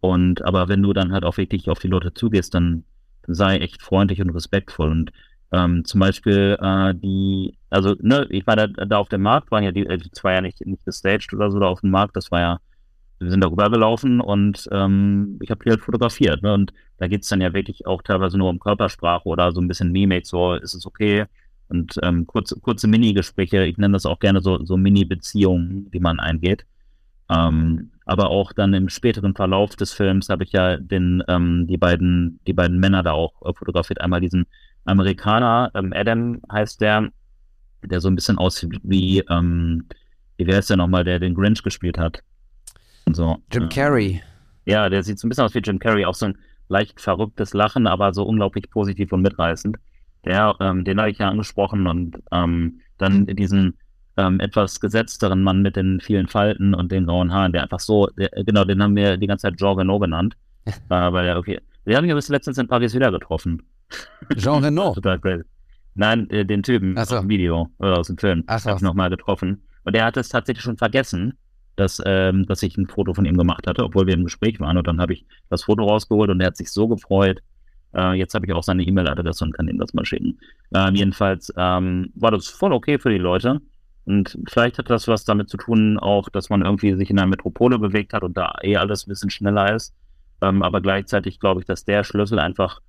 Und aber wenn du dann halt auch wirklich auf die Leute zugehst, dann, dann sei echt freundlich und respektvoll. Und ähm, zum Beispiel äh, die, also ne, ich war da, da auf dem Markt, waren ja die, äh, das war ja nicht, nicht gestaged oder so da auf dem Markt, das war ja wir sind darüber gelaufen und ähm, ich habe die halt fotografiert. Ne? Und da geht es dann ja wirklich auch teilweise nur um Körpersprache oder so ein bisschen Mimik, so ist es okay. Und ähm, kurze, kurze Mini-Gespräche, ich nenne das auch gerne so, so Mini-Beziehungen, die man eingeht. Ähm, aber auch dann im späteren Verlauf des Films habe ich ja den, ähm, die beiden, die beiden Männer da auch äh, fotografiert. Einmal diesen Amerikaner, ähm, Adam heißt der, der so ein bisschen aussieht wie, ähm, wie wer ist der nochmal, der den Grinch gespielt hat? So,
Jim Carrey.
Ja, der sieht so ein bisschen aus wie Jim Carrey, auch so ein leicht verrücktes Lachen, aber so unglaublich positiv und mitreißend. Der, ähm, den habe ich ja angesprochen und ähm, dann diesen ähm, etwas gesetzteren Mann mit den vielen Falten und den grauen Haaren, der einfach so, der, genau, den haben wir die ganze Zeit Renault genannt. äh, weil er, okay. Den haben wir bis letztens in Paris wieder getroffen.
Jean Renault?
Total crazy. Nein, äh, den Typen
so.
aus dem Video oder aus dem Film.
Ach so.
Ich nochmal getroffen. Und der hat es tatsächlich schon vergessen, dass, ähm, dass ich ein Foto von ihm gemacht hatte, obwohl wir im Gespräch waren. Und dann habe ich das Foto rausgeholt und er hat sich so gefreut. Äh, jetzt habe ich auch seine E-Mail-Adresse und kann ihm das mal schicken. Ähm, jedenfalls ähm, war das voll okay für die Leute. Und vielleicht hat das was damit zu tun, auch, dass man irgendwie sich in einer Metropole bewegt hat und da eh alles ein bisschen schneller ist. Ähm, aber gleichzeitig glaube ich, dass der Schlüssel einfach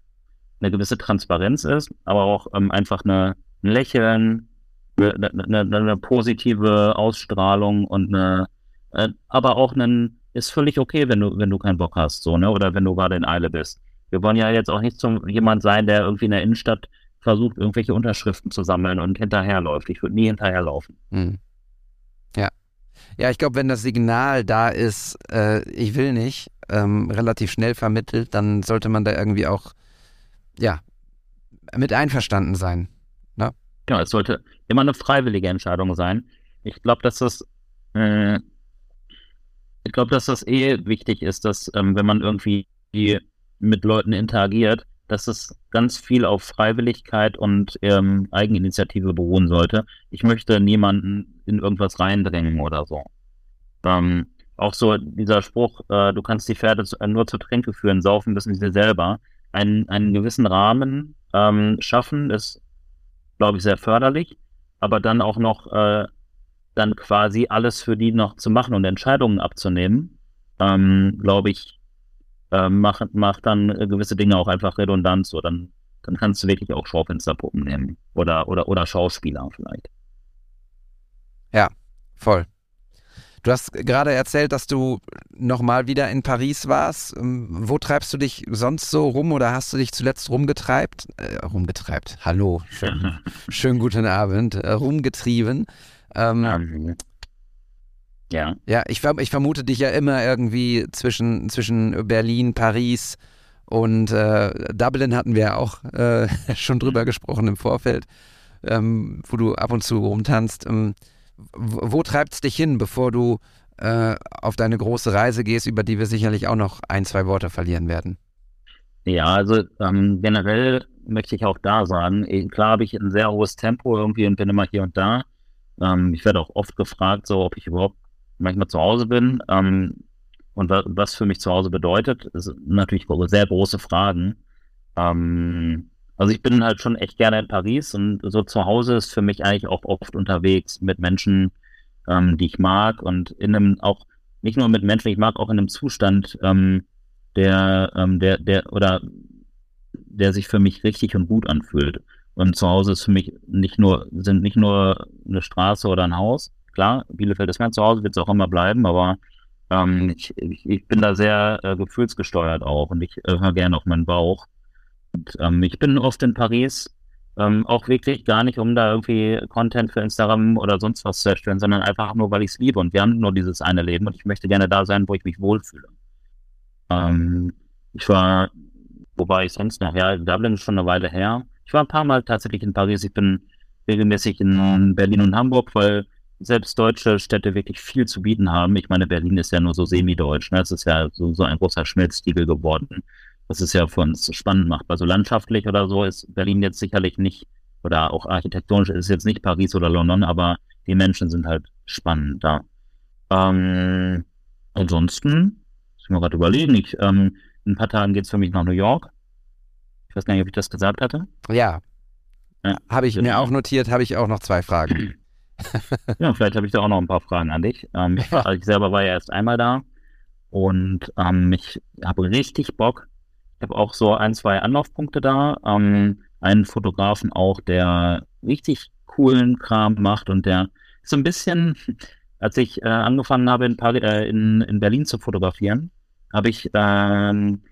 eine gewisse Transparenz ist, aber auch ähm, einfach eine, ein Lächeln, eine, eine, eine, positive Ausstrahlung und eine, äh, aber auch ein, ist völlig okay, wenn du, wenn du keinen Bock hast, so, ne, oder wenn du gerade in Eile bist. Wir wollen ja jetzt auch nicht zum jemand sein, der irgendwie in der Innenstadt versucht, irgendwelche Unterschriften zu sammeln und hinterherläuft. Ich würde nie hinterherlaufen.
Hm. Ja. Ja, ich glaube, wenn das Signal da ist, äh, ich will nicht, ähm, relativ schnell vermittelt, dann sollte man da irgendwie auch, ja, mit einverstanden sein. Ne?
Ja, es sollte immer eine freiwillige Entscheidung sein. Ich glaube, dass das, äh, ich glaube, dass das eh wichtig ist, dass ähm, wenn man irgendwie mit Leuten interagiert, dass es ganz viel auf Freiwilligkeit und ähm, Eigeninitiative beruhen sollte. Ich möchte niemanden in irgendwas reindrängen oder so. Ähm, auch so dieser Spruch, äh, du kannst die Pferde zu, äh, nur zur Tränke führen, saufen müssen sie selber. Einen, einen gewissen Rahmen ähm, schaffen ist, glaube ich, sehr förderlich, aber dann auch noch äh, dann quasi alles für die noch zu machen und Entscheidungen abzunehmen, ähm, glaube ich, äh, macht, macht dann gewisse Dinge auch einfach redundant. So, dann, dann kannst du wirklich auch Schaufensterpuppen nehmen. Oder, oder, oder Schauspieler vielleicht.
Ja, voll. Du hast gerade erzählt, dass du nochmal wieder in Paris warst. Ähm, wo treibst du dich sonst so rum oder hast du dich zuletzt rumgetreibt? Äh, rumgetreibt. Hallo. Schön, schönen guten Abend. Äh, rumgetrieben. Ähm, ja. Ja, ich, ich, vermute dich ja immer irgendwie zwischen, zwischen Berlin, Paris und äh, Dublin hatten wir ja auch äh, schon drüber gesprochen im Vorfeld, ähm, wo du ab und zu rumtanzt. Ähm, wo, treibt es dich hin, bevor du äh, auf deine große Reise gehst, über die wir sicherlich auch noch ein, zwei Worte verlieren werden?
Ja, also ähm, generell möchte ich auch da sagen, eh, klar habe ich ein sehr hohes Tempo irgendwie und bin immer hier und da. Ähm, ich werde auch oft gefragt, so ob ich überhaupt manchmal zu Hause bin. Ähm, und wa was für mich zu Hause bedeutet, ist natürlich sehr große Fragen. Ähm, also ich bin halt schon echt gerne in Paris und so zu Hause ist für mich eigentlich auch oft unterwegs mit Menschen, ähm, die ich mag und in einem auch nicht nur mit Menschen, ich mag auch in einem Zustand, ähm, der, ähm, der, der oder der sich für mich richtig und gut anfühlt. Und zu Hause ist für mich nicht nur, sind nicht nur eine Straße oder ein Haus, Klar, Bielefeld ist mein Zuhause, wird es auch immer bleiben, aber ähm, ich, ich, bin da sehr äh, gefühlsgesteuert auch und ich äh, höre gerne auf meinen Bauch. Und, ähm, ich bin oft in Paris, ähm, auch wirklich gar nicht, um da irgendwie Content für Instagram oder sonst was zu erstellen, sondern einfach nur, weil ich es liebe. Und wir haben nur dieses eine Leben und ich möchte gerne da sein, wo ich mich wohlfühle. Ähm, ich war, wo war ich sonst? Ja, Dublin ist schon eine Weile her. Ich war ein paar Mal tatsächlich in Paris. Ich bin regelmäßig in Berlin und Hamburg, weil selbst deutsche Städte wirklich viel zu bieten haben. Ich meine, Berlin ist ja nur so semi-deutsch. Ne? Es ist ja so, so ein großer Schmelztiegel geworden. Was es ja für uns spannend macht. Also landschaftlich oder so ist Berlin jetzt sicherlich nicht, oder auch architektonisch ist es jetzt nicht Paris oder London, aber die Menschen sind halt spannend da. Ähm, ansonsten, muss ich mir gerade überlegen, ich, ähm, in ein paar Tagen geht es für mich nach New York. Ich weiß gar nicht, ob ich das gesagt hatte.
Ja. ja. Habe ich mir auch notiert, habe ich auch noch zwei Fragen.
ja, vielleicht habe ich da auch noch ein paar Fragen an dich. Ähm, ja. also ich selber war ja erst einmal da und ähm, ich habe richtig Bock. Ich habe auch so ein, zwei Anlaufpunkte da. Ähm, einen Fotografen auch, der richtig coolen Kram macht und der so ein bisschen, als ich äh, angefangen habe in, Paris, äh, in, in Berlin zu fotografieren, habe ich ähm,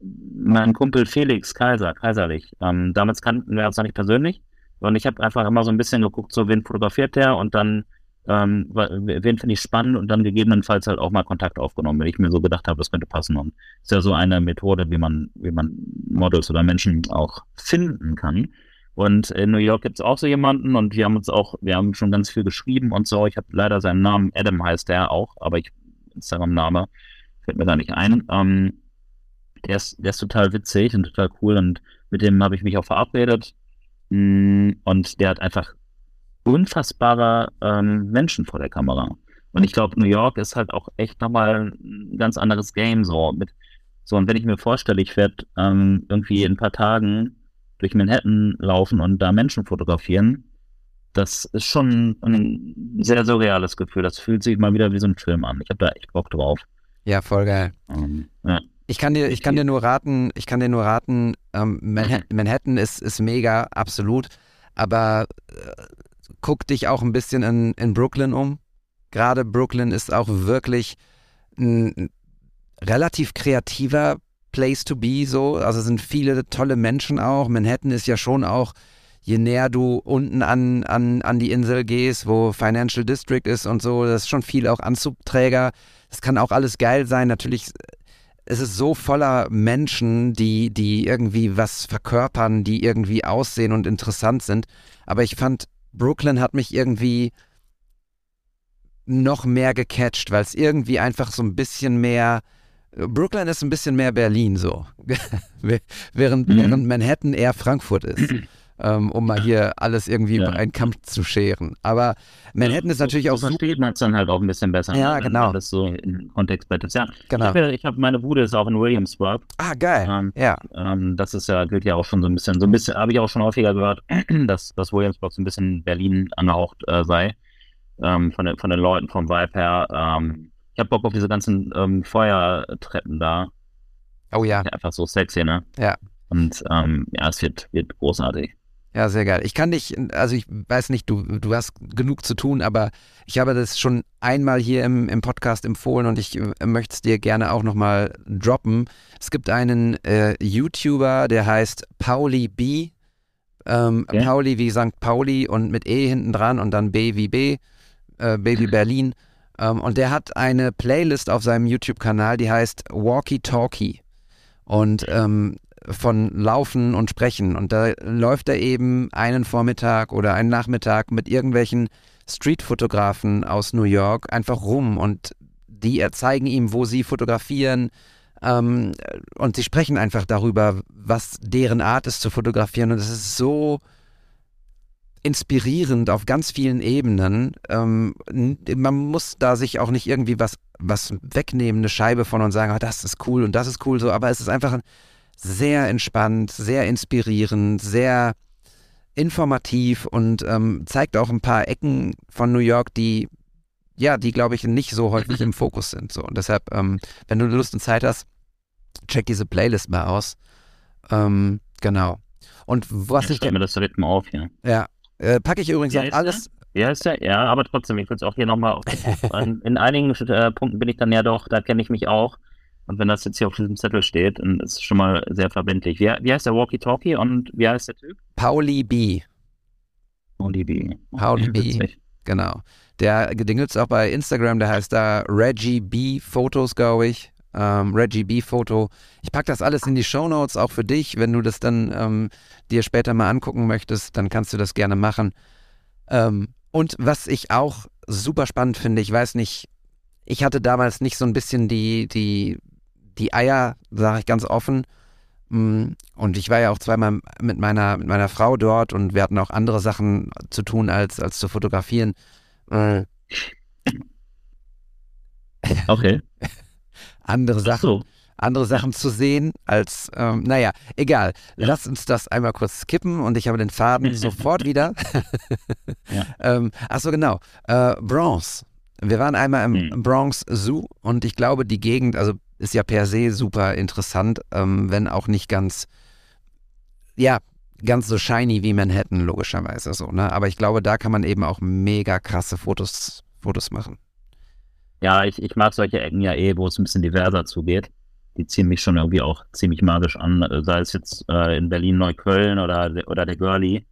meinen Kumpel Felix Kaiser, Kaiserlich, ähm, damals kannten wir uns noch nicht persönlich, und ich habe einfach immer so ein bisschen geguckt, so wen fotografiert der und dann, ähm, wen finde ich spannend und dann gegebenenfalls halt auch mal Kontakt aufgenommen, wenn ich mir so gedacht habe, das könnte passen. Und das ist ja so eine Methode, wie man, wie man Models oder Menschen auch finden kann. Und in New York gibt es auch so jemanden und wir haben uns auch, wir haben schon ganz viel geschrieben und so. Ich habe leider seinen Namen, Adam heißt der auch, aber ich, Instagram-Name fällt mir da nicht ein. Ähm, der ist, der ist total witzig und total cool und mit dem habe ich mich auch verabredet. Mm, und der hat einfach unfassbare ähm, Menschen vor der Kamera. Und ich glaube, New York ist halt auch echt nochmal ein ganz anderes Game so. Mit, so, und wenn ich mir vorstelle, ich werde ähm, irgendwie in ein paar Tagen durch Manhattan laufen und da Menschen fotografieren, das ist schon ein sehr surreales Gefühl. Das fühlt sich mal wieder wie so ein Film an. Ich habe da echt Bock drauf.
Ja, voll geil. Ähm, ja. Ich kann dir, ich kann dir nur raten, ich kann dir nur raten, ähm, Manhattan, Manhattan ist, ist mega, absolut. Aber äh, guck dich auch ein bisschen in, in Brooklyn um. Gerade Brooklyn ist auch wirklich ein relativ kreativer Place to be, so. Also sind viele tolle Menschen auch. Manhattan ist ja schon auch, je näher du unten an, an, an die Insel gehst, wo Financial District ist und so, das ist schon viel auch Anzugträger. Das kann auch alles geil sein. Natürlich es ist so voller Menschen, die, die irgendwie was verkörpern, die irgendwie aussehen und interessant sind. Aber ich fand, Brooklyn hat mich irgendwie noch mehr gecatcht, weil es irgendwie einfach so ein bisschen mehr. Brooklyn ist ein bisschen mehr Berlin so. während, mhm. während Manhattan eher Frankfurt ist. ähm, um mal hier alles irgendwie ja. über einen Kampf zu scheren. Aber Manhattan ja, ist natürlich so, auch
so. versteht man es dann halt auch ein bisschen besser.
Ja,
ne?
genau.
Alles so im Kontext ist. Ja,
genau.
Ich habe hab meine Bude ist auch in Williamsburg.
Ah, geil. Ähm, ja.
Ähm, das ist ja, gilt ja auch schon so ein bisschen, so ein bisschen, habe ich auch schon häufiger gehört, dass, dass Williamsburg so ein bisschen Berlin angehaucht äh, sei. Ähm, von, den, von den Leuten, vom Vibe her. Ähm, ich habe Bock auf diese ganzen ähm, Feuertreppen da.
Oh ja.
Einfach so sexy, ne?
Ja.
Und ähm, ja, es wird, wird großartig.
Ja, sehr geil. Ich kann dich, also ich weiß nicht, du, du hast genug zu tun, aber ich habe das schon einmal hier im, im Podcast empfohlen und ich äh, möchte es dir gerne auch nochmal droppen. Es gibt einen äh, YouTuber, der heißt Pauli B. Ähm, ja. Pauli wie St. Pauli und mit E hinten dran und dann B wie B, äh, Baby Berlin. Ähm, und der hat eine Playlist auf seinem YouTube-Kanal, die heißt Walkie Talkie. Und ähm, von Laufen und Sprechen. Und da läuft er eben einen Vormittag oder einen Nachmittag mit irgendwelchen Streetfotografen aus New York einfach rum und die zeigen ihm, wo sie fotografieren. Ähm, und sie sprechen einfach darüber, was deren Art ist zu fotografieren. Und es ist so inspirierend auf ganz vielen Ebenen. Ähm, man muss da sich auch nicht irgendwie was, was wegnehmen, eine Scheibe von und sagen, oh, das ist cool und das ist cool so, aber es ist einfach ein sehr entspannt, sehr inspirierend, sehr informativ und ähm, zeigt auch ein paar Ecken von New York, die ja, die glaube ich nicht so häufig im Fokus sind. So und deshalb, ähm, wenn du Lust und Zeit hast, check diese Playlist mal aus. Ähm, genau. Und was
ich mir das direkt mal auf hier.
Ja, äh, packe ich übrigens auch alles.
Ja, ist ja, ja, aber trotzdem, ich will es auch hier nochmal. in einigen äh, Punkten bin ich dann ja doch, da kenne ich mich auch. Und wenn das jetzt hier auf diesem Zettel steht, dann ist es schon mal sehr verbindlich. Wie, wie heißt der Walkie-Talkie und wie heißt der Typ?
Pauli B.
Pauli B.
Pauli B. Genau. Der, den gibt es auch bei Instagram, der heißt da Reggie B Fotos, glaube ich. Ähm, Reggie B Foto. Ich packe das alles in die Show Notes, auch für dich. Wenn du das dann ähm, dir später mal angucken möchtest, dann kannst du das gerne machen. Ähm, und was ich auch super spannend finde, ich weiß nicht, ich hatte damals nicht so ein bisschen die, die die Eier, sage ich ganz offen. Mm, und ich war ja auch zweimal mit meiner, mit meiner Frau dort und wir hatten auch andere Sachen zu tun, als, als zu fotografieren. Äh.
Okay.
andere Sachen. So. Andere Sachen zu sehen, als, ähm, naja, egal. Ja. Lass uns das einmal kurz skippen und ich habe den Faden sofort wieder. ja. ähm, Achso, genau. Äh, Bronx. Wir waren einmal im hm. Bronx Zoo und ich glaube, die Gegend, also ist ja per se super interessant, ähm, wenn auch nicht ganz, ja, ganz so shiny wie Manhattan, logischerweise so, ne? Aber ich glaube, da kann man eben auch mega krasse Fotos, Fotos machen.
Ja, ich, ich mag solche Ecken ja eh, wo es ein bisschen diverser zugeht. Die ziehen mich schon irgendwie auch ziemlich magisch an, sei es jetzt äh, in Berlin, Neukölln oder, oder der Girlie.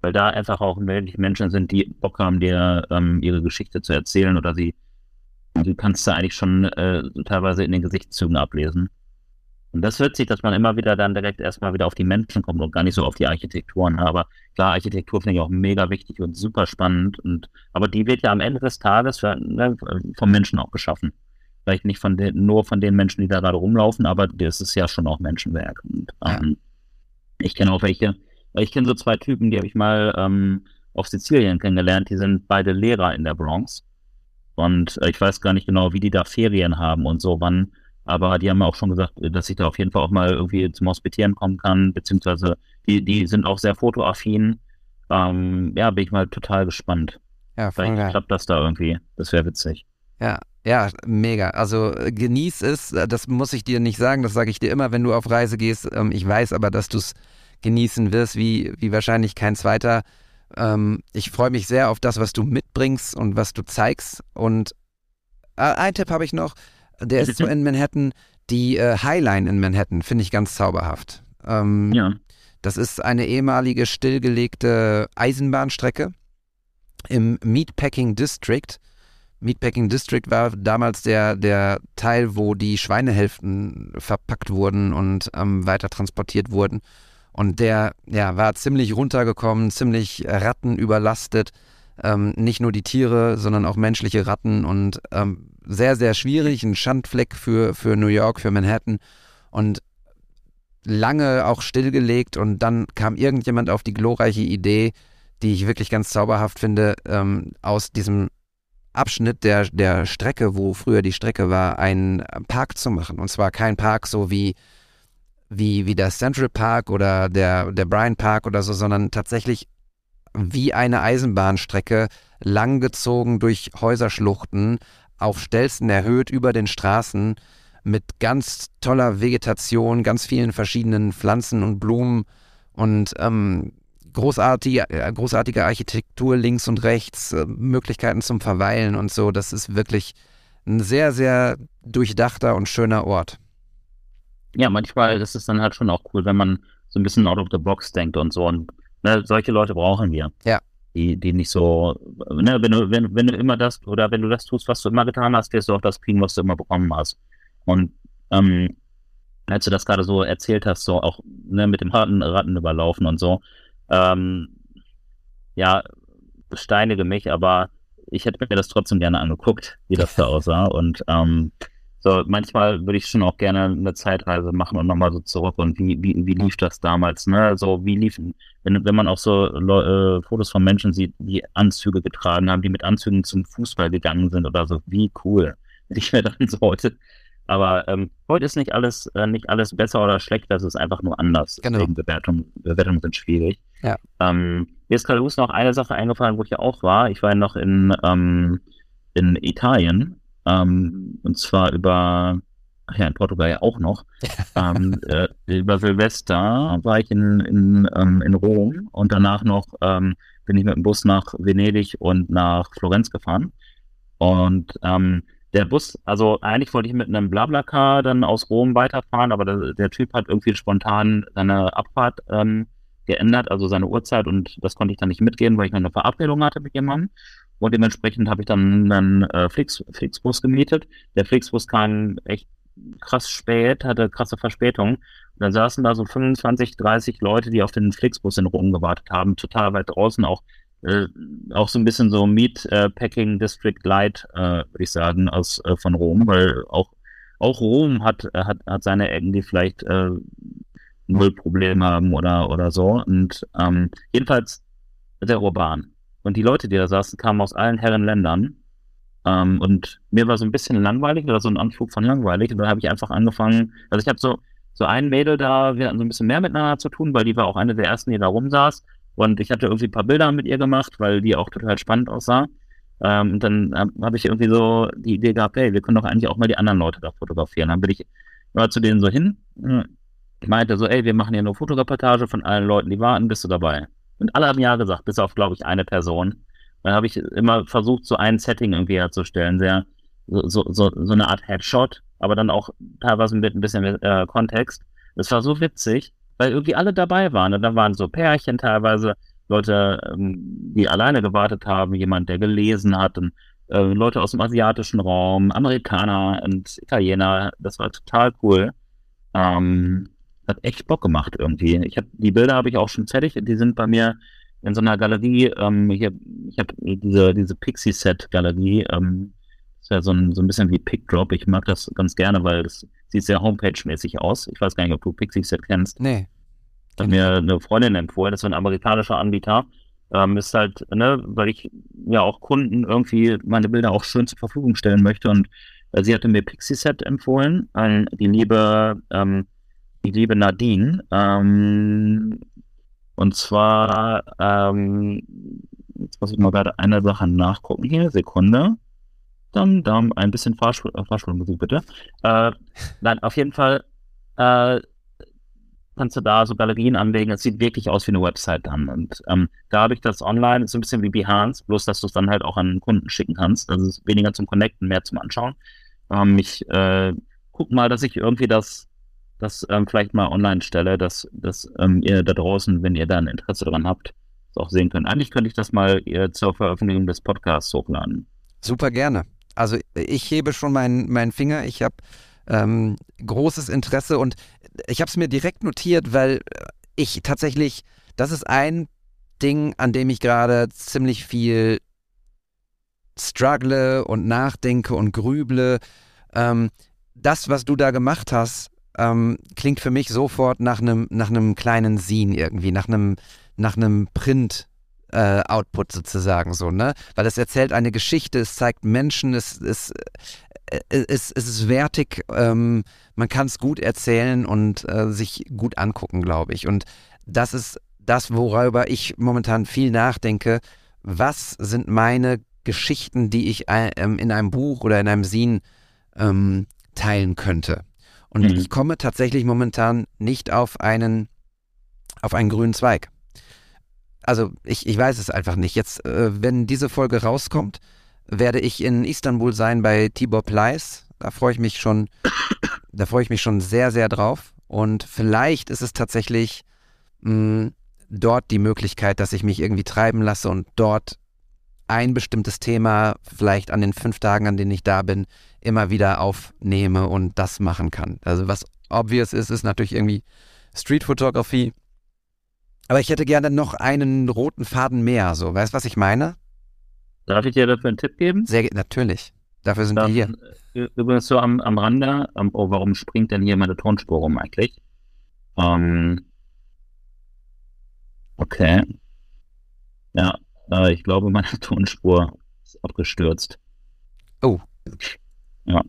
Weil da einfach auch wirklich Menschen sind, die Bock haben, dir ähm, ihre Geschichte zu erzählen oder sie Du kannst da eigentlich schon äh, teilweise in den Gesichtszügen ablesen. Und das hört sich, dass man immer wieder dann direkt erstmal wieder auf die Menschen kommt und gar nicht so auf die Architekturen. Ne? Aber klar, Architektur finde ich auch mega wichtig und super spannend. Und, aber die wird ja am Ende des Tages ne, vom Menschen auch geschaffen. Vielleicht nicht von den, nur von den Menschen, die da gerade rumlaufen, aber das ist ja schon auch Menschenwerk. Und ähm, ich kenne auch welche, ich kenne so zwei Typen, die habe ich mal ähm, auf Sizilien kennengelernt, die sind beide Lehrer in der Bronx. Und äh, ich weiß gar nicht genau, wie die da Ferien haben und so wann. Aber die haben auch schon gesagt, dass ich da auf jeden Fall auch mal irgendwie zum Hospitieren kommen kann, beziehungsweise die, die sind auch sehr fotoaffin. Ähm, ja, bin ich mal total gespannt.
Ja,
Vielleicht
geil.
klappt das da irgendwie. Das wäre witzig.
Ja, Ja, mega. Also äh, genieß es. Äh, das muss ich dir nicht sagen. Das sage ich dir immer, wenn du auf Reise gehst. Ähm, ich weiß aber, dass du es genießen wirst, wie, wie wahrscheinlich kein zweiter. Ähm, ich freue mich sehr auf das, was du mitbringst und was du zeigst. Und äh, ein Tipp habe ich noch. Der ist so in Manhattan. Die äh, Highline in Manhattan finde ich ganz zauberhaft. Ähm,
Ja.
das ist eine ehemalige stillgelegte Eisenbahnstrecke im Meatpacking District. Meatpacking District war damals der, der Teil, wo die Schweinehälften verpackt wurden und ähm, weiter transportiert wurden. Und der ja, war ziemlich runtergekommen, ziemlich rattenüberlastet. Ähm, nicht nur die Tiere, sondern auch menschliche Ratten und ähm, sehr, sehr schwierig. Ein Schandfleck für, für New York, für Manhattan. Und lange auch stillgelegt und dann kam irgendjemand auf die glorreiche Idee, die ich wirklich ganz zauberhaft finde, ähm, aus diesem Abschnitt der, der Strecke, wo früher die Strecke war, einen Park zu machen. Und zwar kein Park so wie, wie, wie der Central Park oder der, der Bryant Park oder so, sondern tatsächlich wie eine Eisenbahnstrecke, langgezogen durch Häuserschluchten, auf Stelzen erhöht über den Straßen, mit ganz toller Vegetation, ganz vielen verschiedenen Pflanzen und Blumen und ähm, großartige, äh, großartige Architektur links und rechts, äh, Möglichkeiten zum Verweilen und so. Das ist wirklich ein sehr, sehr durchdachter und schöner Ort.
Ja, manchmal ist es dann halt schon auch cool, wenn man so ein bisschen out of the box denkt und so. Und ne, solche Leute brauchen wir.
Ja.
Die, die nicht so, ne, wenn du, wenn, wenn du immer das, oder wenn du das tust, was du immer getan hast, wirst du auch das kriegen, was du immer bekommen hast. Und ähm, als du das gerade so erzählt hast, so auch ne, mit dem Ratten, Ratten überlaufen und so, ähm, ja, besteinige mich, aber ich hätte mir das trotzdem gerne angeguckt, wie das da aussah. Und ähm, so manchmal würde ich schon auch gerne eine Zeitreise machen und nochmal so zurück und wie, wie, wie lief das damals, ne? So wie liefen, wenn, wenn man auch so äh, Fotos von Menschen sieht, die Anzüge getragen haben, die mit Anzügen zum Fußball gegangen sind oder so, wie cool. Ich mir dann so heute. Aber ähm, heute ist nicht alles, äh, nicht alles besser oder schlechter, es ist einfach nur anders.
Genau.
Deswegen Bewertungen, Bewertungen sind schwierig.
Ja.
Ähm, mir ist gerade noch eine Sache eingefallen, wo ich ja auch war. Ich war ja noch in, ähm, in Italien. Ähm, und zwar über, ach ja, in Portugal ja auch noch. ähm, äh, über Silvester war ich in, in, ähm, in Rom und danach noch ähm, bin ich mit dem Bus nach Venedig und nach Florenz gefahren. Und ähm, der Bus, also eigentlich wollte ich mit einem Blablacar dann aus Rom weiterfahren, aber der, der Typ hat irgendwie spontan seine Abfahrt ähm, geändert, also seine Uhrzeit und das konnte ich dann nicht mitgehen, weil ich noch eine Verabredung hatte mit jemandem. Und dementsprechend habe ich dann einen äh, Flix, Flixbus gemietet. Der Flixbus kam echt krass spät, hatte krasse Verspätung. Und dann saßen da so 25, 30 Leute, die auf den Flixbus in Rom gewartet haben, total weit draußen, auch äh, auch so ein bisschen so Meat äh, District Light, äh, würde ich sagen, aus äh, von Rom, weil auch auch Rom hat äh, hat hat seine Ecken, die vielleicht äh, null Probleme haben oder oder so. Und ähm, jedenfalls sehr urban. Und die Leute, die da saßen, kamen aus allen Herrenländern. Ähm, und mir war so ein bisschen langweilig oder so ein Anflug von langweilig. Und dann habe ich einfach angefangen, also ich habe so so ein Mädel da, wir hatten so ein bisschen mehr miteinander zu tun, weil die war auch eine der ersten, die da rumsaß. Und ich hatte irgendwie ein paar Bilder mit ihr gemacht, weil die auch total spannend aussah. Ähm, und dann ähm, habe ich irgendwie so die Idee gehabt, hey, wir können doch eigentlich auch mal die anderen Leute da fotografieren. Dann bin ich mal zu denen so hin, äh, meinte so, ey, wir machen hier eine Fotoreportage von allen Leuten, die warten, bist du dabei? Und alle haben ja gesagt, bis auf, glaube ich, eine Person. Dann habe ich immer versucht, so ein Setting irgendwie herzustellen, sehr, so, so, so, eine Art Headshot, aber dann auch teilweise mit ein bisschen äh, Kontext. Das war so witzig, weil irgendwie alle dabei waren. Und da waren so Pärchen teilweise, Leute, ähm, die alleine gewartet haben, jemand, der gelesen hat, und, äh, Leute aus dem asiatischen Raum, Amerikaner und Italiener. Das war total cool. Ähm, hat echt Bock gemacht irgendwie. Ich habe die Bilder habe ich auch schon fertig. Die sind bei mir in so einer Galerie. Ähm, hier, ich habe diese diese Pixie Set Galerie. Ähm, das ist ja so ein so ein bisschen wie Pickdrop. Ich mag das ganz gerne, weil das sieht sehr Homepage-mäßig aus. Ich weiß gar nicht, ob du Pixie Set kennst.
Nee.
Hat mir eine Freundin empfohlen. Das ist ein amerikanischer Anbieter. Ähm, ist halt, ne, weil ich ja auch Kunden irgendwie meine Bilder auch schön zur Verfügung stellen möchte und äh, sie hatte mir Pixie Set empfohlen, äh, die liebe ähm, die liebe Nadine. Ähm, und zwar, ähm, jetzt muss ich mal gerade eine Sache nachgucken hier, Sekunde. Dam, dam, ein bisschen Fahrschul äh, Fahrschulmusik bitte. Äh, nein, auf jeden Fall äh, kannst du da so Galerien anlegen. Es sieht wirklich aus wie eine Website dann. Und ähm, da habe ich das online, so ein bisschen wie Behance, bloß dass du es dann halt auch an Kunden schicken kannst. Das ist weniger zum Connecten, mehr zum Anschauen. Ähm, ich äh, guck mal, dass ich irgendwie das, das ähm, vielleicht mal online stelle, dass, dass ähm, ihr da draußen, wenn ihr da ein Interesse daran habt, auch sehen könnt. Eigentlich könnte ich das mal äh, zur Veröffentlichung des Podcasts hochladen.
Super gerne. Also ich hebe schon meinen mein Finger. Ich habe ähm, großes Interesse und ich habe es mir direkt notiert, weil ich tatsächlich, das ist ein Ding, an dem ich gerade ziemlich viel struggle und nachdenke und grüble. Ähm, das, was du da gemacht hast, ähm, klingt für mich sofort nach einem nach einem kleinen Scene irgendwie, nach einem nach einem Print äh, Output sozusagen so, ne? Weil es erzählt eine Geschichte, es zeigt Menschen, es, es, äh, es, es ist wertig, ähm, man kann es gut erzählen und äh, sich gut angucken, glaube ich. Und das ist das, worüber ich momentan viel nachdenke. Was sind meine Geschichten, die ich äh, in einem Buch oder in einem Scene ähm, teilen könnte? Und mhm. ich komme tatsächlich momentan nicht auf einen, auf einen grünen Zweig also ich, ich weiß es einfach nicht. Jetzt, äh, wenn diese Folge rauskommt, werde ich in Istanbul sein bei Tibor Pleiss. Da freue ich mich schon, da freue ich mich schon sehr, sehr drauf. Und vielleicht ist es tatsächlich mh, hm, dort die Möglichkeit, dass ich mich irgendwie treiben lasse und dort ein bestimmtes Thema vielleicht an den fünf Tagen, an denen ich da bin, immer wieder aufnehme und das machen kann. Also was obvious ist, ist natürlich irgendwie Streetfotografie aber ich hätte gerne noch einen roten Faden mehr, so. Weißt du, was ich meine?
Darf ich dir dafür einen Tipp geben?
Sehr, natürlich. Dafür sind Dann, wir
hier. Übrigens so am, am Rande, um, oh, warum springt denn hier meine Tonspur rum eigentlich? Ähm, okay. Ja, äh, ich glaube, meine Tonspur ist abgestürzt.
Oh.
Ja.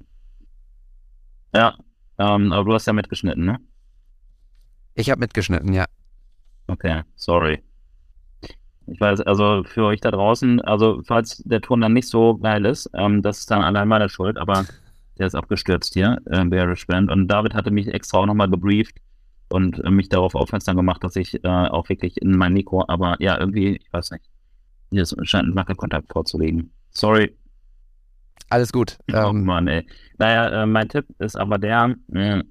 Ja, ähm, aber du hast ja mitgeschnitten, ne?
Ich habe mitgeschnitten, ja.
Okay, sorry. Ich weiß, also für euch da draußen, also falls der Ton dann nicht so geil ist, ähm, das ist dann allein meine Schuld, aber der ist abgestürzt hier, äh, Bearish Band. Und David hatte mich extra auch nochmal gebrieft und äh, mich darauf aufmerksam gemacht, dass ich äh, auch wirklich in mein Mikro, aber ja, irgendwie, ich weiß nicht, hier scheint ein Wackelkontakt vorzulegen. Sorry.
Alles gut.
Oh ähm, Mann, ey. Naja, äh, mein Tipp ist aber der, äh,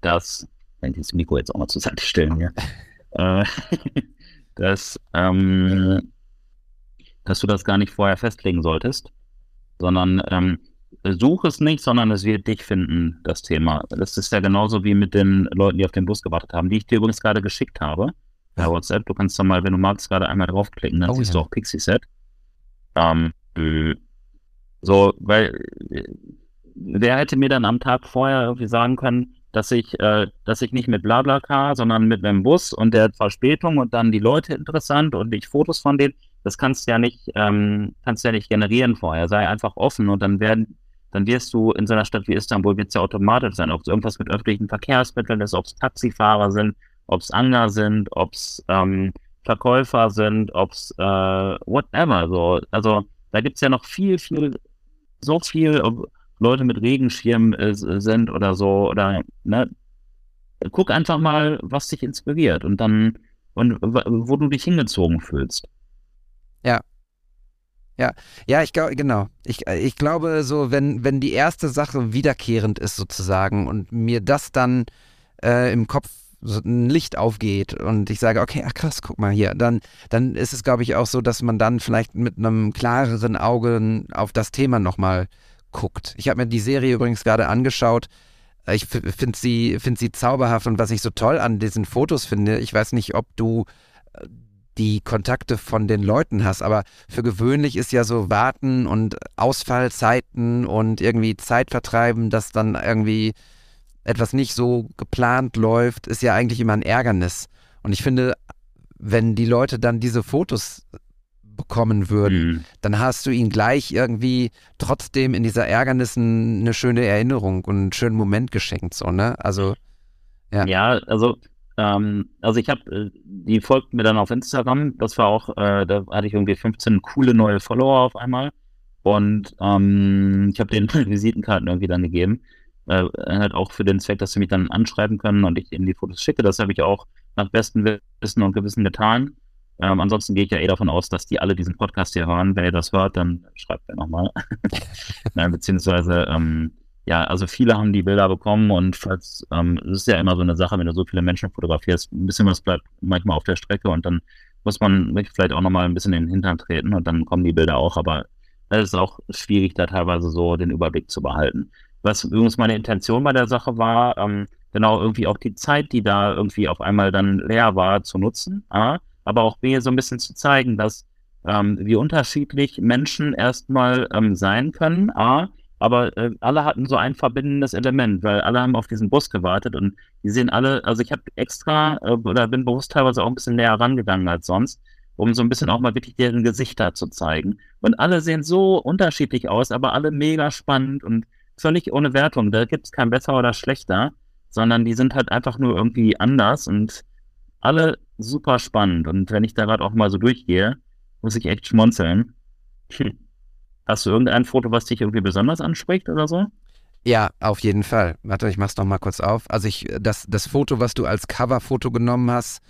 dass, wenn ich das Mikro jetzt auch mal zur Seite stellen hier. äh, dass, ähm, dass du das gar nicht vorher festlegen solltest, sondern ähm, such es nicht, sondern es wird dich finden, das Thema. Das ist ja genauso wie mit den Leuten, die auf den Bus gewartet haben, die ich dir übrigens gerade geschickt habe. Per ja. WhatsApp. Du kannst da mal, wenn du magst, gerade einmal draufklicken, dann oh, siehst ja. du auch Pixie Set. Ähm, so, weil wer hätte mir dann am Tag vorher irgendwie sagen können, dass ich, äh, dass ich nicht mit Blablacar, sondern mit einem Bus und der Verspätung und dann die Leute interessant und ich Fotos von denen, das kannst du ja nicht, ähm, kannst du ja nicht generieren vorher. Sei einfach offen und dann werden, dann wirst du in so einer Stadt wie Istanbul wird es ja automatisch sein, ob es irgendwas mit öffentlichen Verkehrsmitteln ist, ob es Taxifahrer sind, ob es Anger sind, ob es ähm, Verkäufer sind, ob es äh, whatever. So, also da gibt's ja noch viel, viel, so viel, Leute mit Regenschirm äh, sind oder so oder ne, guck einfach mal, was dich inspiriert und dann und wo du dich hingezogen fühlst.
Ja. Ja, ja, ich glaube, genau. Ich, ich glaube, so, wenn, wenn die erste Sache wiederkehrend ist, sozusagen, und mir das dann äh, im Kopf so ein Licht aufgeht und ich sage, okay, ach krass, guck mal hier, dann, dann ist es, glaube ich, auch so, dass man dann vielleicht mit einem klareren Auge auf das Thema nochmal guckt. Ich habe mir die Serie übrigens gerade angeschaut. Ich finde sie, find sie zauberhaft und was ich so toll an diesen Fotos finde, ich weiß nicht, ob du äh, die Kontakte von den Leuten hast, aber für gewöhnlich ist ja so Warten und Ausfallzeiten und irgendwie Zeit vertreiben, dass dann irgendwie etwas nicht so geplant läuft, ist ja eigentlich immer ein Ärgernis. Und ich finde, wenn die Leute dann diese Fotos bekommen würden, mhm. dann hast du ihn gleich irgendwie trotzdem in dieser Ärgernis eine schöne Erinnerung und einen schönen Moment geschenkt, so, ne? Also,
ja. Ja, also, ähm, also ich habe, äh, die folgt mir dann auf Instagram, das war auch, äh, da hatte ich irgendwie 15 coole neue Follower auf einmal. Und ähm, ich habe den Visitenkarten irgendwie dann gegeben. Äh, halt auch für den Zweck, dass sie mich dann anschreiben können und ich ihnen die Fotos schicke. Das habe ich auch nach bestem Wissen und Gewissen getan. Ähm, ansonsten gehe ich ja eh davon aus, dass die alle diesen Podcast hier hören. Wer ihr das hört, dann schreibt mir nochmal. Nein, beziehungsweise, ähm, ja, also viele haben die Bilder bekommen und falls, ähm, es ist ja immer so eine Sache, wenn du so viele Menschen fotografierst, ein bisschen was bleibt manchmal auf der Strecke und dann muss man vielleicht auch nochmal ein bisschen in den Hintern treten und dann kommen die Bilder auch, aber es ist auch schwierig, da teilweise so den Überblick zu behalten. Was übrigens meine Intention bei der Sache war, ähm, genau irgendwie auch die Zeit, die da irgendwie auf einmal dann leer war, zu nutzen, A, aber auch B, so ein bisschen zu zeigen, dass ähm, wie unterschiedlich Menschen erstmal ähm, sein können, A, aber äh, alle hatten so ein verbindendes Element, weil alle haben auf diesen Bus gewartet und die sehen alle, also ich habe extra äh, oder bin bewusst teilweise auch ein bisschen näher rangegangen als sonst, um so ein bisschen auch mal wirklich deren Gesichter zu zeigen. Und alle sehen so unterschiedlich aus, aber alle mega spannend und völlig ohne Wertung. Da gibt es kein besser oder schlechter, sondern die sind halt einfach nur irgendwie anders und alle super spannend. Und wenn ich da gerade auch mal so durchgehe, muss ich echt schmunzeln. Hm. Hast du irgendein Foto, was dich irgendwie besonders anspricht oder so?
Ja, auf jeden Fall. Warte, ich mach's noch mal kurz auf. Also ich, das, das Foto, was du als Coverfoto genommen hast,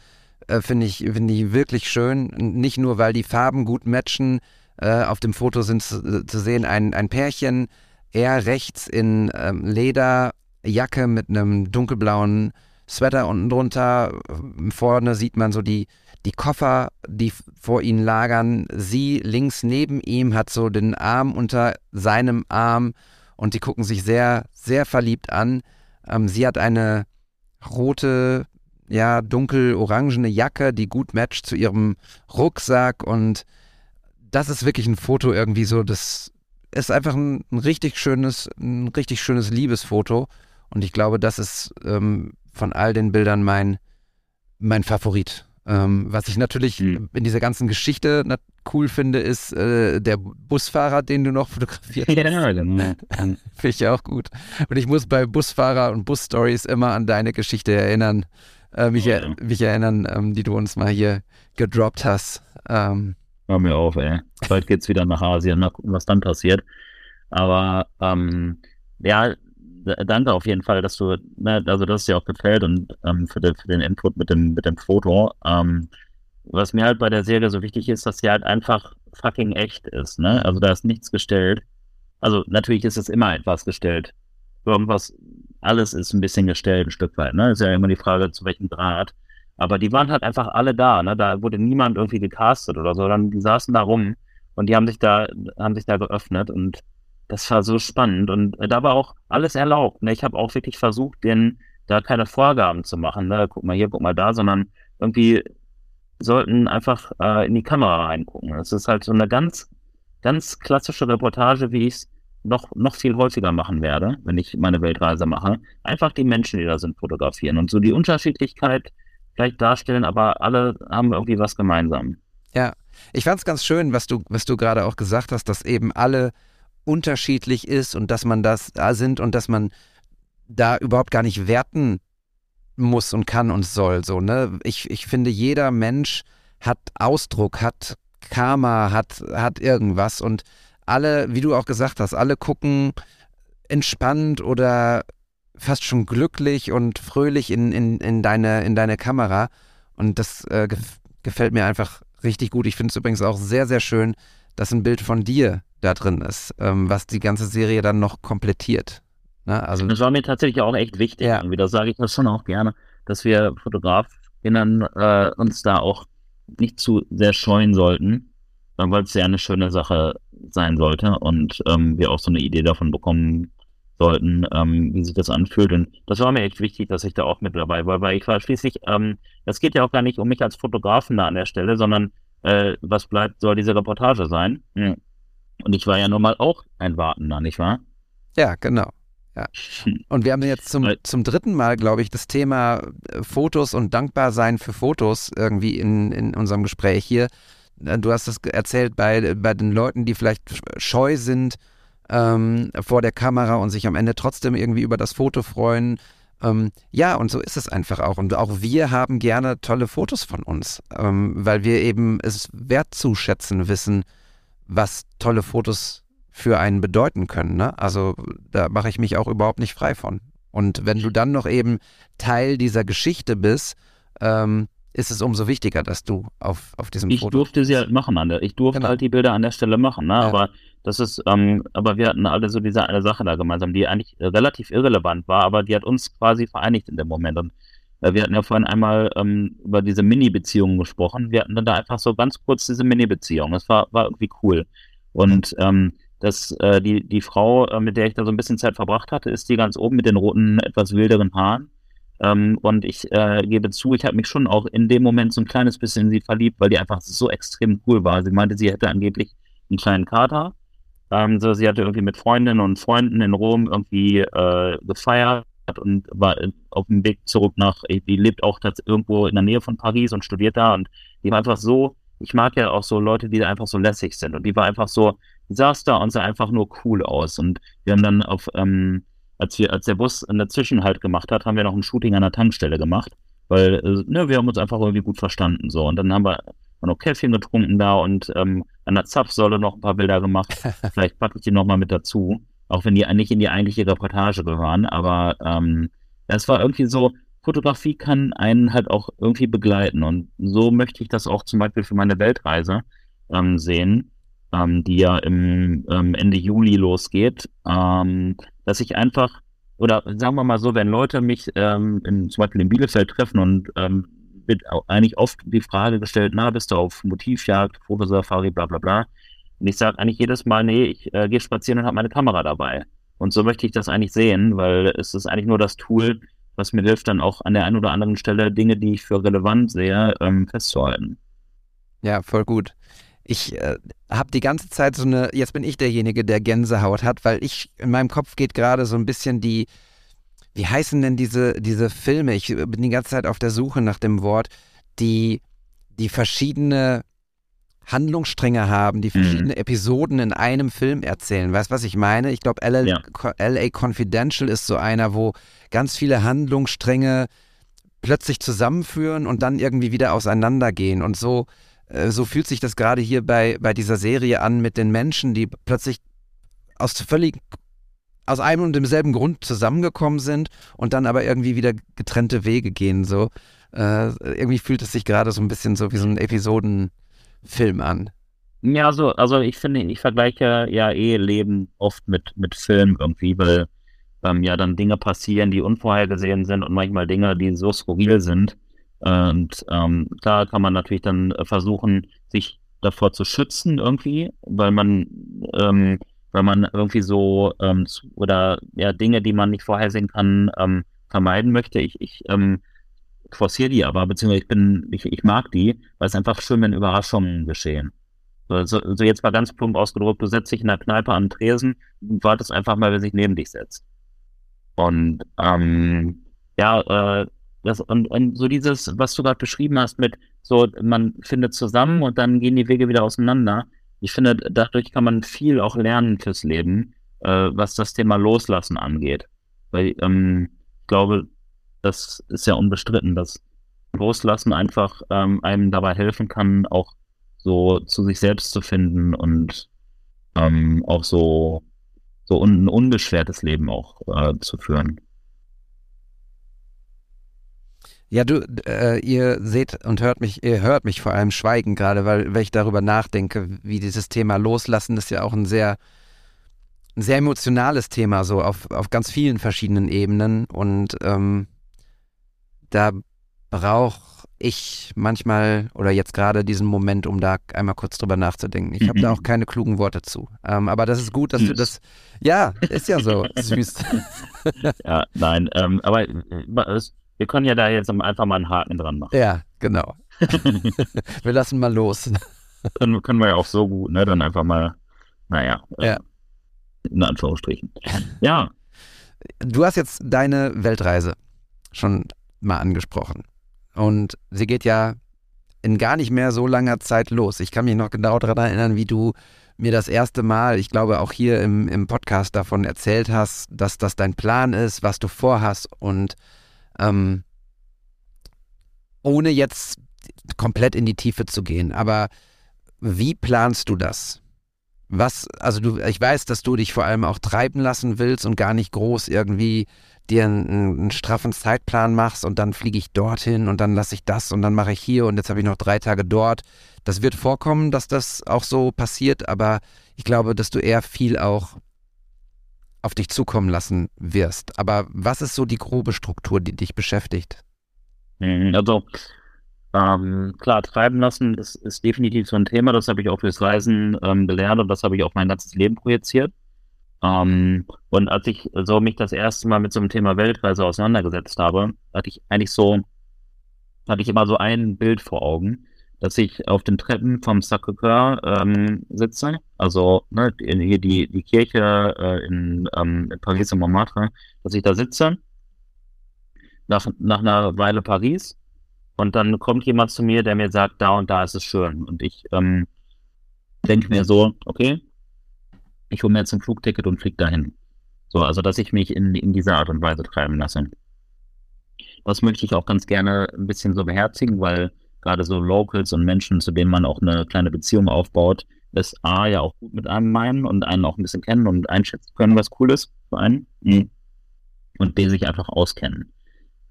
äh, finde ich, finde ich wirklich schön. Nicht nur, weil die Farben gut matchen. Äh, auf dem Foto sind zu, zu, sehen ein, ein Pärchen, er rechts in ähm, Lederjacke mit einem dunkelblauen Sweater unten drunter. Vorne sieht man so die, die Koffer, die vor ihnen lagern. Sie links neben ihm hat so den Arm unter seinem Arm und die gucken sich sehr, sehr verliebt an. Ähm, sie hat eine rote, ja, dunkel-orangene Jacke, die gut matcht zu ihrem Rucksack und das ist wirklich ein Foto irgendwie so, das ist einfach ein, ein richtig schönes, ein richtig schönes Liebesfoto und ich glaube, das ist ähm, von all den Bildern mein, mein Favorit. Ähm, was ich natürlich mhm. in dieser ganzen Geschichte cool finde, ist äh, der Busfahrer, den du noch fotografiert hast. Finde ich auch gut. Und ich muss bei Busfahrer und Busstories immer an deine Geschichte erinnern, äh, mich, oh, ja. mich, erinnern, ähm, die du uns mal hier gedroppt hast. Ähm,
Hör mir auf, ey. Bald geht's wieder nach Asien, mal gucken, was dann passiert. Aber ähm, ja, danke auf jeden Fall, dass du, ne, also dass es dir auch gefällt und ähm, für, den, für den Input mit dem, mit dem Foto. Ähm, was mir halt bei der Serie so wichtig ist, dass sie halt einfach fucking echt ist, ne? Also da ist nichts gestellt. Also natürlich ist es immer etwas gestellt. Irgendwas, alles ist ein bisschen gestellt, ein Stück weit, ne? Ist ja immer die Frage, zu welchem Grad. Aber die waren halt einfach alle da, ne? Da wurde niemand irgendwie gecastet oder so, sondern die saßen da rum und die haben sich da, haben sich da geöffnet und das war so spannend und äh, da war auch alles erlaubt. Ne? Ich habe auch wirklich versucht, denen da keine Vorgaben zu machen. Ne? Guck mal hier, guck mal da, sondern irgendwie sollten einfach äh, in die Kamera reingucken. Es ist halt so eine ganz, ganz klassische Reportage, wie ich es noch, noch viel häufiger machen werde, wenn ich meine Weltreise mache. Einfach die Menschen, die da sind, fotografieren und so die Unterschiedlichkeit vielleicht darstellen, aber alle haben irgendwie was gemeinsam.
Ja, ich fand es ganz schön, was du, was du gerade auch gesagt hast, dass eben alle unterschiedlich ist und dass man das da sind und dass man da überhaupt gar nicht werten muss und kann und soll. So, ne? ich, ich finde, jeder Mensch hat Ausdruck, hat Karma, hat, hat irgendwas und alle, wie du auch gesagt hast, alle gucken entspannt oder fast schon glücklich und fröhlich in, in, in, deine, in deine Kamera. Und das äh, gefällt mir einfach richtig gut. Ich finde es übrigens auch sehr, sehr schön, dass ein Bild von dir da drin ist, ähm, was die ganze Serie dann noch komplettiert.
Ne? Also, das war mir tatsächlich auch echt wichtig. Ja. Irgendwie. Das sage ich das schon auch gerne, dass wir Fotografinnen äh, uns da auch nicht zu sehr scheuen sollten, weil es ja eine schöne Sache sein sollte und ähm, wir auch so eine Idee davon bekommen sollten, ähm, wie sich das anfühlt. Und das war mir echt wichtig, dass ich da auch mit dabei war, weil ich war schließlich, ähm, das geht ja auch gar nicht um mich als Fotografen da an der Stelle, sondern äh, was bleibt, soll diese Reportage sein. Mhm. Und ich war ja nun mal auch ein Wartender, nicht wahr?
Ja, genau. Ja. Und wir haben jetzt zum, zum dritten Mal, glaube ich, das Thema äh, Fotos und Dankbarsein für Fotos irgendwie in, in unserem Gespräch hier. Äh, du hast es erzählt bei, bei den Leuten, die vielleicht scheu sind ähm, vor der Kamera und sich am Ende trotzdem irgendwie über das Foto freuen. Ähm, ja, und so ist es einfach auch. Und auch wir haben gerne tolle Fotos von uns, ähm, weil wir eben es wertzuschätzen wissen, was tolle Fotos für einen bedeuten können. Ne? Also da mache ich mich auch überhaupt nicht frei von. Und wenn du dann noch eben Teil dieser Geschichte bist, ähm, ist es umso wichtiger, dass du auf, auf diesem
ich
Foto.
Ich durfte sie halt machen, an der, ich durfte
Genau.
halt die Bilder an der Stelle machen, ne?
Ja.
aber das ist, ähm, aber wir hatten alle so diese eine Sache da gemeinsam, die eigentlich äh, relativ irrelevant war, aber die hat uns quasi vereinigt in dem Moment. Und äh, wir hatten ja vorhin einmal ähm, über diese Mini-Beziehungen gesprochen. Wir hatten dann da einfach so ganz kurz diese Mini-Beziehung. Das war, war irgendwie cool. Und ähm, das, äh, die, die Frau, äh, mit der ich da so ein bisschen Zeit verbracht hatte, ist die ganz oben mit den roten, etwas wilderen Haaren. Ähm, und ich äh, gebe zu, ich habe mich schon auch in dem Moment so ein kleines bisschen in sie verliebt, weil die einfach so extrem cool war. Sie meinte, sie hätte angeblich einen kleinen Kater. Ähm, so, sie hatte irgendwie mit Freundinnen und Freunden in Rom irgendwie äh, gefeiert und war äh, auf dem Weg zurück nach, äh, die lebt auch irgendwo in der Nähe von Paris und studiert da und die war einfach so, ich mag ja auch so Leute, die einfach so lässig sind und die war einfach so, saß da und sah einfach nur cool aus und wir haben dann auf, ähm, als wir, als der Bus einen Zwischenhalt gemacht hat, haben wir noch ein Shooting an der Tankstelle gemacht, weil, äh, ne, wir haben uns einfach irgendwie gut verstanden, so. Und dann haben wir noch Käffchen getrunken da und ähm, an der Zapfsäule noch ein paar Bilder gemacht. Vielleicht packe ich die nochmal mit dazu, auch wenn die eigentlich in die eigentliche Reportage gehören, aber ähm, es war irgendwie so, Fotografie kann einen halt auch irgendwie begleiten und so möchte ich das auch zum Beispiel für meine Weltreise ähm, sehen, ähm, die ja im ähm, Ende Juli losgeht, ähm, dass ich einfach, oder sagen wir mal so, wenn Leute mich ähm, in, zum Beispiel in Bielefeld treffen und ähm, wird eigentlich oft die Frage gestellt, na, bist du auf Motivjagd, Fotosafari, bla bla bla. Und ich sage eigentlich jedes Mal, nee, ich äh, gehe spazieren und habe meine Kamera dabei. Und so möchte ich das eigentlich sehen, weil es ist eigentlich nur das Tool, was mir hilft, dann auch an der einen oder anderen Stelle Dinge, die ich für relevant sehe, ähm, festzuhalten.
Ja, voll gut. Ich äh, habe die ganze Zeit so eine, jetzt bin ich derjenige, der Gänsehaut hat, weil ich, in meinem Kopf geht gerade so ein bisschen die, wie heißen denn diese, diese Filme? Ich bin die ganze Zeit auf der Suche nach dem Wort, die, die verschiedene Handlungsstränge haben, die verschiedene Episoden in einem Film erzählen. Weißt du, was ich meine? Ich glaube, LA,
Ja.
LA Confidential ist so einer, wo ganz viele Handlungsstränge plötzlich zusammenführen und dann irgendwie wieder auseinandergehen. Und so, äh, so fühlt sich das gerade hier bei, bei dieser Serie an mit den Menschen, die plötzlich aus völlig aus einem und demselben Grund zusammengekommen sind und dann aber irgendwie wieder getrennte Wege gehen. So äh, irgendwie fühlt es sich gerade so ein bisschen so wie so ein Episodenfilm an.
Ja, so, also ich finde, ich vergleiche ja eh Leben oft mit, mit Film irgendwie, weil ähm, ja dann Dinge passieren, die unvorhergesehen sind und manchmal Dinge, die so skurril sind. Und ähm, klar kann man natürlich dann äh, versuchen, sich davor zu schützen irgendwie, weil man, ähm, weil man irgendwie so ähm, oder ja Dinge, die man nicht vorhersehen kann, ähm, vermeiden möchte. Ich, ich ähm, forciere die aber, beziehungsweise ich bin, ich, ich mag die, weil es einfach schön, wenn Überraschungen geschehen. So, so, so jetzt mal ganz plump ausgedrückt, du setzt dich in der Kneipe an den Tresen und wartest einfach mal, wer sich neben dich setzt. Und ähm, ja, äh, das, und, und so dieses, was du gerade beschrieben hast mit so, man findet zusammen und dann gehen die Wege wieder auseinander. Ich finde, dadurch kann man viel auch lernen fürs Leben, äh, was das Thema Loslassen angeht. Weil ähm, ich glaube, das ist ja unbestritten, dass Loslassen einfach ähm, einem dabei helfen kann, auch so zu sich selbst zu finden und ähm, auch so, so ein unbeschwertes Leben auch äh, zu führen.
Ja, du, äh, ihr seht und hört mich, ihr hört mich vor allem schweigen gerade, weil, weil ich darüber nachdenke, wie dieses Thema Loslassen ist ja auch ein sehr, ein sehr emotionales Thema, so auf, auf ganz vielen verschiedenen Ebenen. Und ähm, da brauche ich manchmal oder jetzt gerade diesen Moment, um da einmal kurz drüber nachzudenken. Ich habe da auch keine klugen Worte zu. Ähm, aber das ist gut, dass du
Süß.
das. Ja, ist ja so. Süß.
Ja, nein, ähm, aber äh, es, wir können ja da jetzt einfach mal einen Haken dran machen.
ja, genau. Wir lassen mal los.
können, können wir ja auch so gut, ne? Dann einfach mal, naja, äh,
Ja.
in Anführungsstrichen. Ja,
Du hast jetzt deine Weltreise schon mal angesprochen. Und sie geht ja in gar nicht mehr so langer Zeit los. Ich kann mich noch genau daran erinnern, wie du mir das erste Mal, ich glaube auch hier im, im Podcast davon erzählt hast, dass das dein Plan ist, was du vorhast und ähm, ohne jetzt komplett in die Tiefe zu gehen. Aber wie planst du das? Was, also du, ich weiß, dass du dich vor allem auch treiben lassen willst und gar nicht groß irgendwie dir einen, einen straffen Zeitplan machst und dann fliege ich dorthin und dann lasse ich das und dann mache ich hier und jetzt habe ich noch drei Tage dort. Das wird vorkommen, dass das auch so passiert, aber ich glaube, dass du eher viel auch auf dich zukommen lassen wirst. Aber was ist so die grobe Struktur, die dich beschäftigt?
Mhm, Also, ähm, klar, treiben lassen, das ist definitiv so ein Thema. Das habe ich auch fürs Reisen ähm, gelernt und das habe ich auf mein ganzes Leben projiziert. Ähm, und als ich so mich das erste Mal mit so einem Thema Weltreise auseinandergesetzt habe, hatte ich eigentlich so, hatte ich immer so ein Bild vor Augen, dass ich auf den Treppen vom Sacré-Cœur ähm, sitze, also ne, hier die, die Kirche äh, in, ähm, in Paris in Montmartre, dass ich da sitze, nach, nach einer Weile Paris und dann kommt jemand zu mir, der mir sagt, da und da ist es schön. Und ich ähm, denke mir so, okay, ich hole mir jetzt ein Flugticket und fliege dahin. So, also dass ich mich in, in dieser Art und Weise treiben lasse. Das möchte ich auch ganz gerne ein bisschen so beherzigen, weil gerade so Locals und Menschen, zu denen man auch eine kleine Beziehung aufbaut, das A ja auch gut mit einem meinen und einen auch ein bisschen kennen und einschätzen können, was cool ist für einen. Mhm. Und B sich einfach auskennen.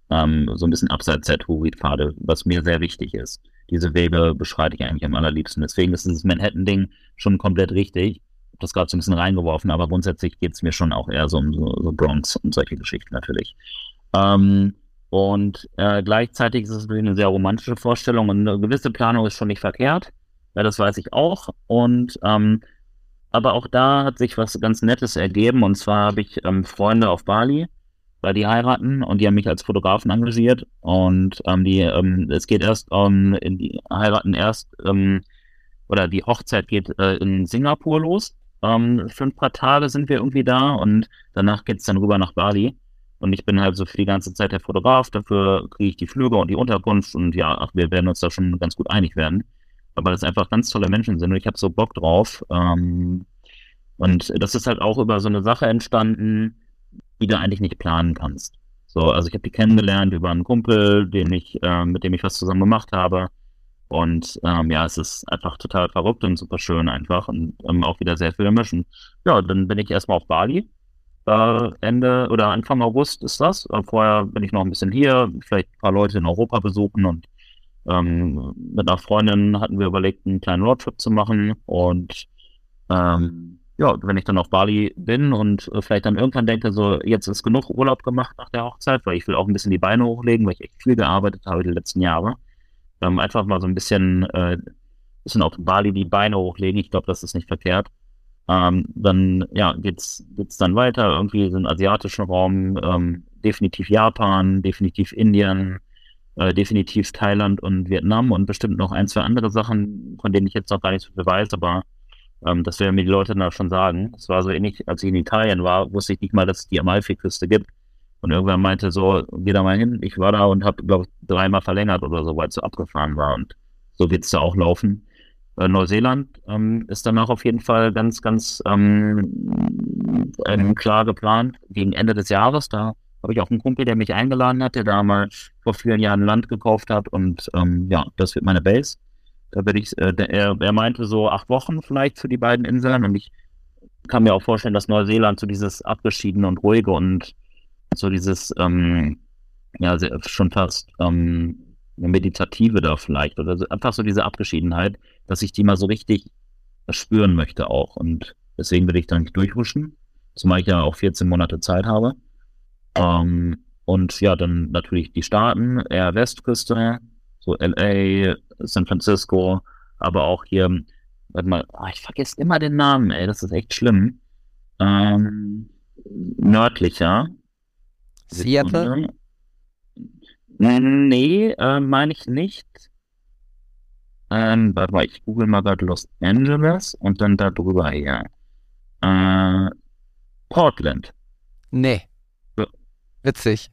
Ähm, so ein bisschen abseits der Touri-Pfade, was mir sehr wichtig ist. Diese Wege beschreite ich eigentlich am allerliebsten. Deswegen ist dieses Manhattan-Ding schon komplett richtig. Ich hab das gerade so ein bisschen reingeworfen, aber grundsätzlich geht es mir schon auch eher so um so, so Bronx und solche Geschichten natürlich. Ähm, und äh, gleichzeitig ist es natürlich eine sehr romantische Vorstellung und eine gewisse Planung ist schon nicht verkehrt. Ja, das weiß ich auch. Und ähm, aber auch da hat sich was ganz Nettes ergeben. Und zwar habe ich ähm, Freunde auf Bali, weil die heiraten und die haben mich als Fotografen engagiert. Und ähm, die, ähm, es geht erst ähm, in die heiraten erst ähm, oder die Hochzeit geht äh, in Singapur los. Ähm, für ein paar Tage sind wir irgendwie da und danach geht's dann rüber nach Bali. Und ich bin halt so für die ganze Zeit der Fotograf, dafür kriege ich die Flüge und die Unterkunft und ja, ach, wir werden uns da schon ganz gut einig werden. Aber das einfach ganz tolle Menschen sind und ich habe so Bock drauf. Ähm, und das ist halt auch über so eine Sache entstanden, die du eigentlich nicht planen kannst. So, also ich habe die kennengelernt über einen Kumpel, den ich, äh, mit dem ich was zusammen gemacht habe. Und ähm, ja, es ist einfach total verrückt und super schön einfach und ähm, auch wieder sehr viele Menschen. Ja, dann bin ich erstmal auf Bali. Äh, Ende oder Anfang August ist das. Äh, vorher bin ich noch ein bisschen hier, vielleicht ein paar Leute in Europa besuchen und ähm, mit einer Freundin hatten wir überlegt, einen kleinen Roadtrip zu machen. Und ähm, ja, wenn ich dann auf Bali bin und äh, vielleicht dann irgendwann denke, so jetzt ist genug Urlaub gemacht nach der Hochzeit, weil ich will auch ein bisschen die Beine hochlegen, weil ich echt viel gearbeitet habe die letzten Jahre. Ähm, einfach mal so ein bisschen, äh, bisschen auf Bali die Beine hochlegen. Ich glaube, das ist nicht verkehrt. Ähm, dann ja, geht's geht's dann weiter irgendwie in den asiatischen Raum, ähm, definitiv Japan, definitiv Indien, äh, definitiv Thailand und Vietnam und bestimmt noch ein, zwei andere Sachen, von denen ich jetzt noch gar nicht so viel weiß, aber ähm, das werden mir die Leute dann schon sagen. Es war so ähnlich, als ich in Italien war, wusste ich nicht mal, dass es die Amalfiküste gibt. Und irgendwann meinte so, geh da mal hin. Ich war da und habe, glaube ich, dreimal verlängert oder so, weil es so abgefahren war. Und so wird es da auch laufen. Äh, Neuseeland ähm, ist danach auf jeden Fall ganz, ganz ähm, ähm, klar geplant. Gegen Ende des Jahres, da habe ich auch einen Kumpel, der mich eingeladen hat, der da mal vor vielen Jahren Land gekauft hat. Und ähm, ja, das wird meine Base. Da werde ich, äh, er, er meinte so acht Wochen vielleicht für die beiden Inseln. Und ich kann mir auch vorstellen, dass Neuseeland so dieses abgeschiedene und ruhige und so dieses, ähm, ja, schon fast ähm, meditative da vielleicht oder so, einfach so diese Abgeschiedenheit, dass ich die mal so richtig spüren möchte auch. Und deswegen will ich da nicht durchhuschen, zumal ich ja auch 14 Monate Zeit habe. Ähm, und ja, dann natürlich die Staaten, eher Westküste, so LA, San Francisco, aber auch hier, warte mal, ah, ich vergesse immer den Namen, ey, das ist echt schlimm. Ähm, nördlicher.
Seattle?
Nee, äh, meine ich nicht. Ähm, warte mal, ich google mal gerade Los Angeles und dann da drüber her. Äh, Portland.
Nee.
Ja.
Witzig.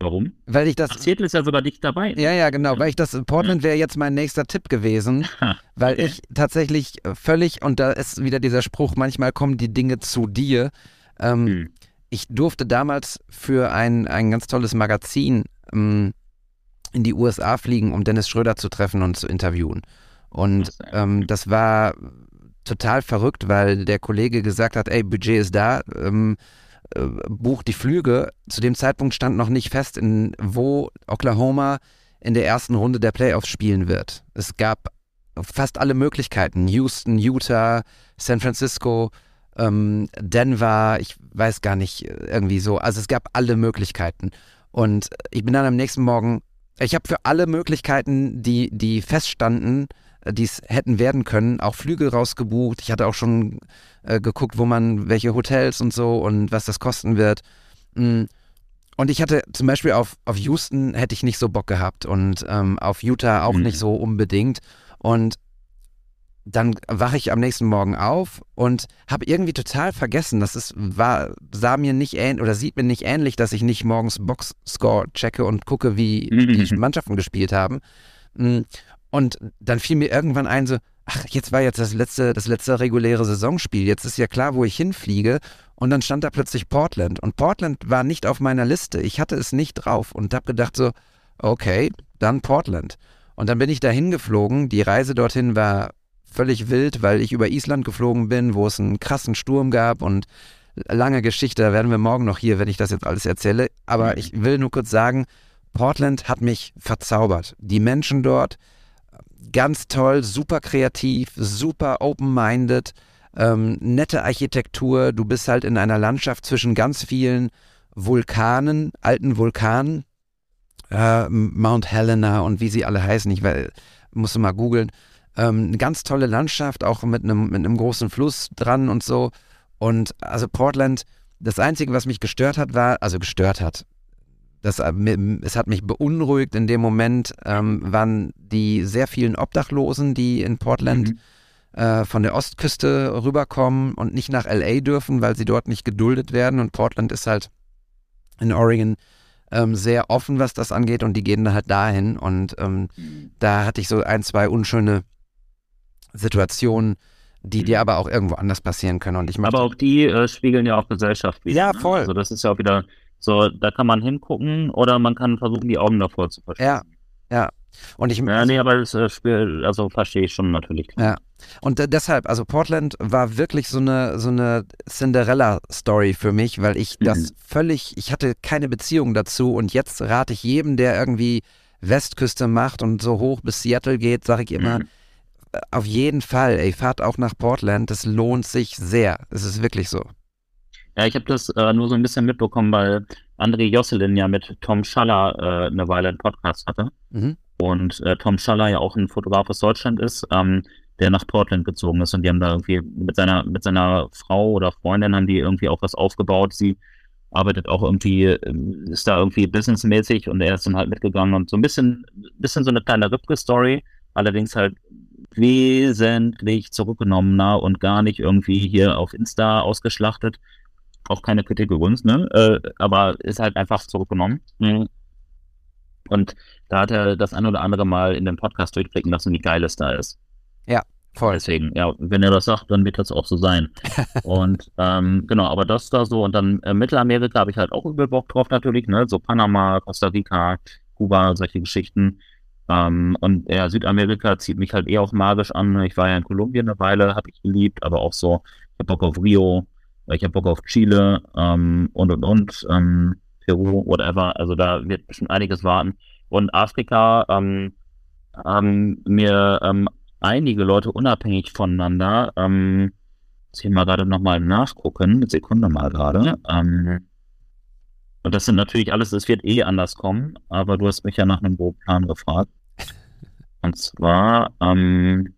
Warum?
Weil ich das.
Ach, Seattle ist ja sogar dicht dabei.
Ja, ja, genau. Weil ich das. Portland wäre jetzt mein nächster Tipp gewesen. Weil
Okay.
ich tatsächlich völlig, und da ist wieder dieser Spruch, manchmal kommen die Dinge zu dir. Ähm,
Hm.
Ich durfte damals für ein, ein ganz tolles Magazin in die USA fliegen, um Dennis Schröder zu treffen und zu interviewen. Und ähm, das war total verrückt, weil der Kollege gesagt hat, ey, Budget ist da, ähm, äh, bucht die Flüge. Zu dem Zeitpunkt stand noch nicht fest, in wo Oklahoma in der ersten Runde der Playoffs spielen wird. Es gab fast alle Möglichkeiten. Houston, Utah, San Francisco, ähm, Denver, ich weiß gar nicht, irgendwie so. Also es gab alle Möglichkeiten. Und ich bin dann am nächsten Morgen, ich habe für alle Möglichkeiten, die, die feststanden, äh, die es hätten werden können, auch Flüge rausgebucht. Ich hatte auch schon äh, geguckt, wo man, welche Hotels und so und was das kosten wird. Mm. Und ich hatte zum Beispiel auf, auf Houston hätte ich nicht so Bock gehabt und ähm, auf Utah auch mhm. nicht so unbedingt. Und dann wache ich am nächsten Morgen auf und habe irgendwie total vergessen, das ist, war, sah mir nicht ähnlich oder sieht mir nicht ähnlich, dass ich nicht morgens Boxscore checke und gucke, wie die Mannschaften gespielt haben. Mm. Und dann fiel mir irgendwann ein, so, ach, jetzt war jetzt das letzte, das letzte reguläre Saisonspiel. Jetzt ist ja klar, wo ich hinfliege. Und dann stand da plötzlich Portland. Und Portland war nicht auf meiner Liste. Ich hatte es nicht drauf und habe gedacht so, okay, dann Portland. Und dann bin ich da hingeflogen. Die Reise dorthin war völlig wild, weil ich über Island geflogen bin, wo es einen krassen Sturm gab und lange Geschichte, da werden wir morgen noch hier, wenn ich das jetzt alles erzähle. Aber mhm. ich will nur kurz sagen, Portland hat mich verzaubert. Die Menschen dort, ganz toll, super kreativ, super open-minded, ähm, nette Architektur. Du bist halt in einer Landschaft zwischen ganz vielen Vulkanen, alten Vulkanen, äh, Mount Helena und wie sie alle heißen. Ich weil, musste mal googeln. Ähm, eine ganz tolle Landschaft, auch mit einem, mit einem großen Fluss dran und so. Und also Portland, das Einzige, was mich gestört hat, war, also gestört hat, das, äh, es hat mich beunruhigt in dem Moment, ähm, waren die sehr vielen Obdachlosen, die in Portland mhm. äh, von der Ostküste rüberkommen und nicht nach LA dürfen, weil sie dort nicht geduldet werden. Und Portland ist halt in Oregon ähm, sehr offen, was das angeht, und die gehen dann halt dahin. Und ähm, mhm. da hatte ich so ein, zwei unschöne Situationen, die dir mhm. aber auch irgendwo anders passieren können. Und ich
aber auch die äh, spiegeln ja auch Gesellschaft
wieder. Ja, ne? voll.
Also das ist ja auch wieder so, da kann man hingucken oder man kann versuchen, die Augen davor zu
verschließen. Ja, ja. Und ich,
ja, nee, aber das äh, Spiel, also verstehe ich schon natürlich.
Ja. Und äh, deshalb, also Portland war wirklich so eine, so eine Cinderella-Story für mich, weil ich mhm. das völlig, ich hatte keine Beziehung dazu und jetzt rate ich jedem, der irgendwie Westküste macht und so hoch bis Seattle geht, sage ich immer, mhm. Auf jeden Fall, ey, fahrt auch nach Portland, das lohnt sich sehr. Es ist wirklich so.
Ja, ich habe das äh, nur so ein bisschen mitbekommen, weil André Josselin ja mit Tom Schaller äh, eine Weile einen Podcast hatte. Mhm. Und äh, Tom Schaller ja auch ein Fotograf aus Deutschland ist, ähm, der nach Portland gezogen ist. Und die haben da irgendwie mit seiner, mit seiner Frau oder Freundin haben die irgendwie auch was aufgebaut. Sie arbeitet auch irgendwie, ähm, ist da irgendwie businessmäßig und er ist dann halt mitgegangen und so ein bisschen, bisschen so eine kleine Ripke-Story, allerdings halt wesentlich zurückgenommener und gar nicht irgendwie hier auf Insta ausgeschlachtet auch keine Kritik übrigens, ne? Äh, aber ist halt einfach zurückgenommen. Mhm. Und da hat er das ein oder andere Mal in dem Podcast durchblicken lassen, wie geil es da ist.
Ja, voll.
Deswegen, ja, wenn er das sagt, dann wird das auch so sein. und ähm, genau, aber das da so. Und dann äh, Mittelamerika habe ich halt auch übel Bock drauf natürlich, ne? So Panama, Costa Rica, Kuba, solche Geschichten. Ähm, und ja, Südamerika zieht mich halt eher auch magisch an. Ich war ja in Kolumbien eine Weile, habe ich geliebt, aber auch so, ich habe Bock auf Rio, ich habe Bock auf Chile ähm, und und und, ähm, Peru, whatever. Also da wird bestimmt einiges warten. Und Afrika ähm, haben mir ähm, einige Leute unabhängig voneinander, ähm, jetzt mal gerade nochmal nachgucken, eine Sekunde mal gerade. Ähm, und das sind natürlich alles, es wird eh anders kommen, aber du hast mich ja nach einem Plan gefragt. Und zwar, ähm,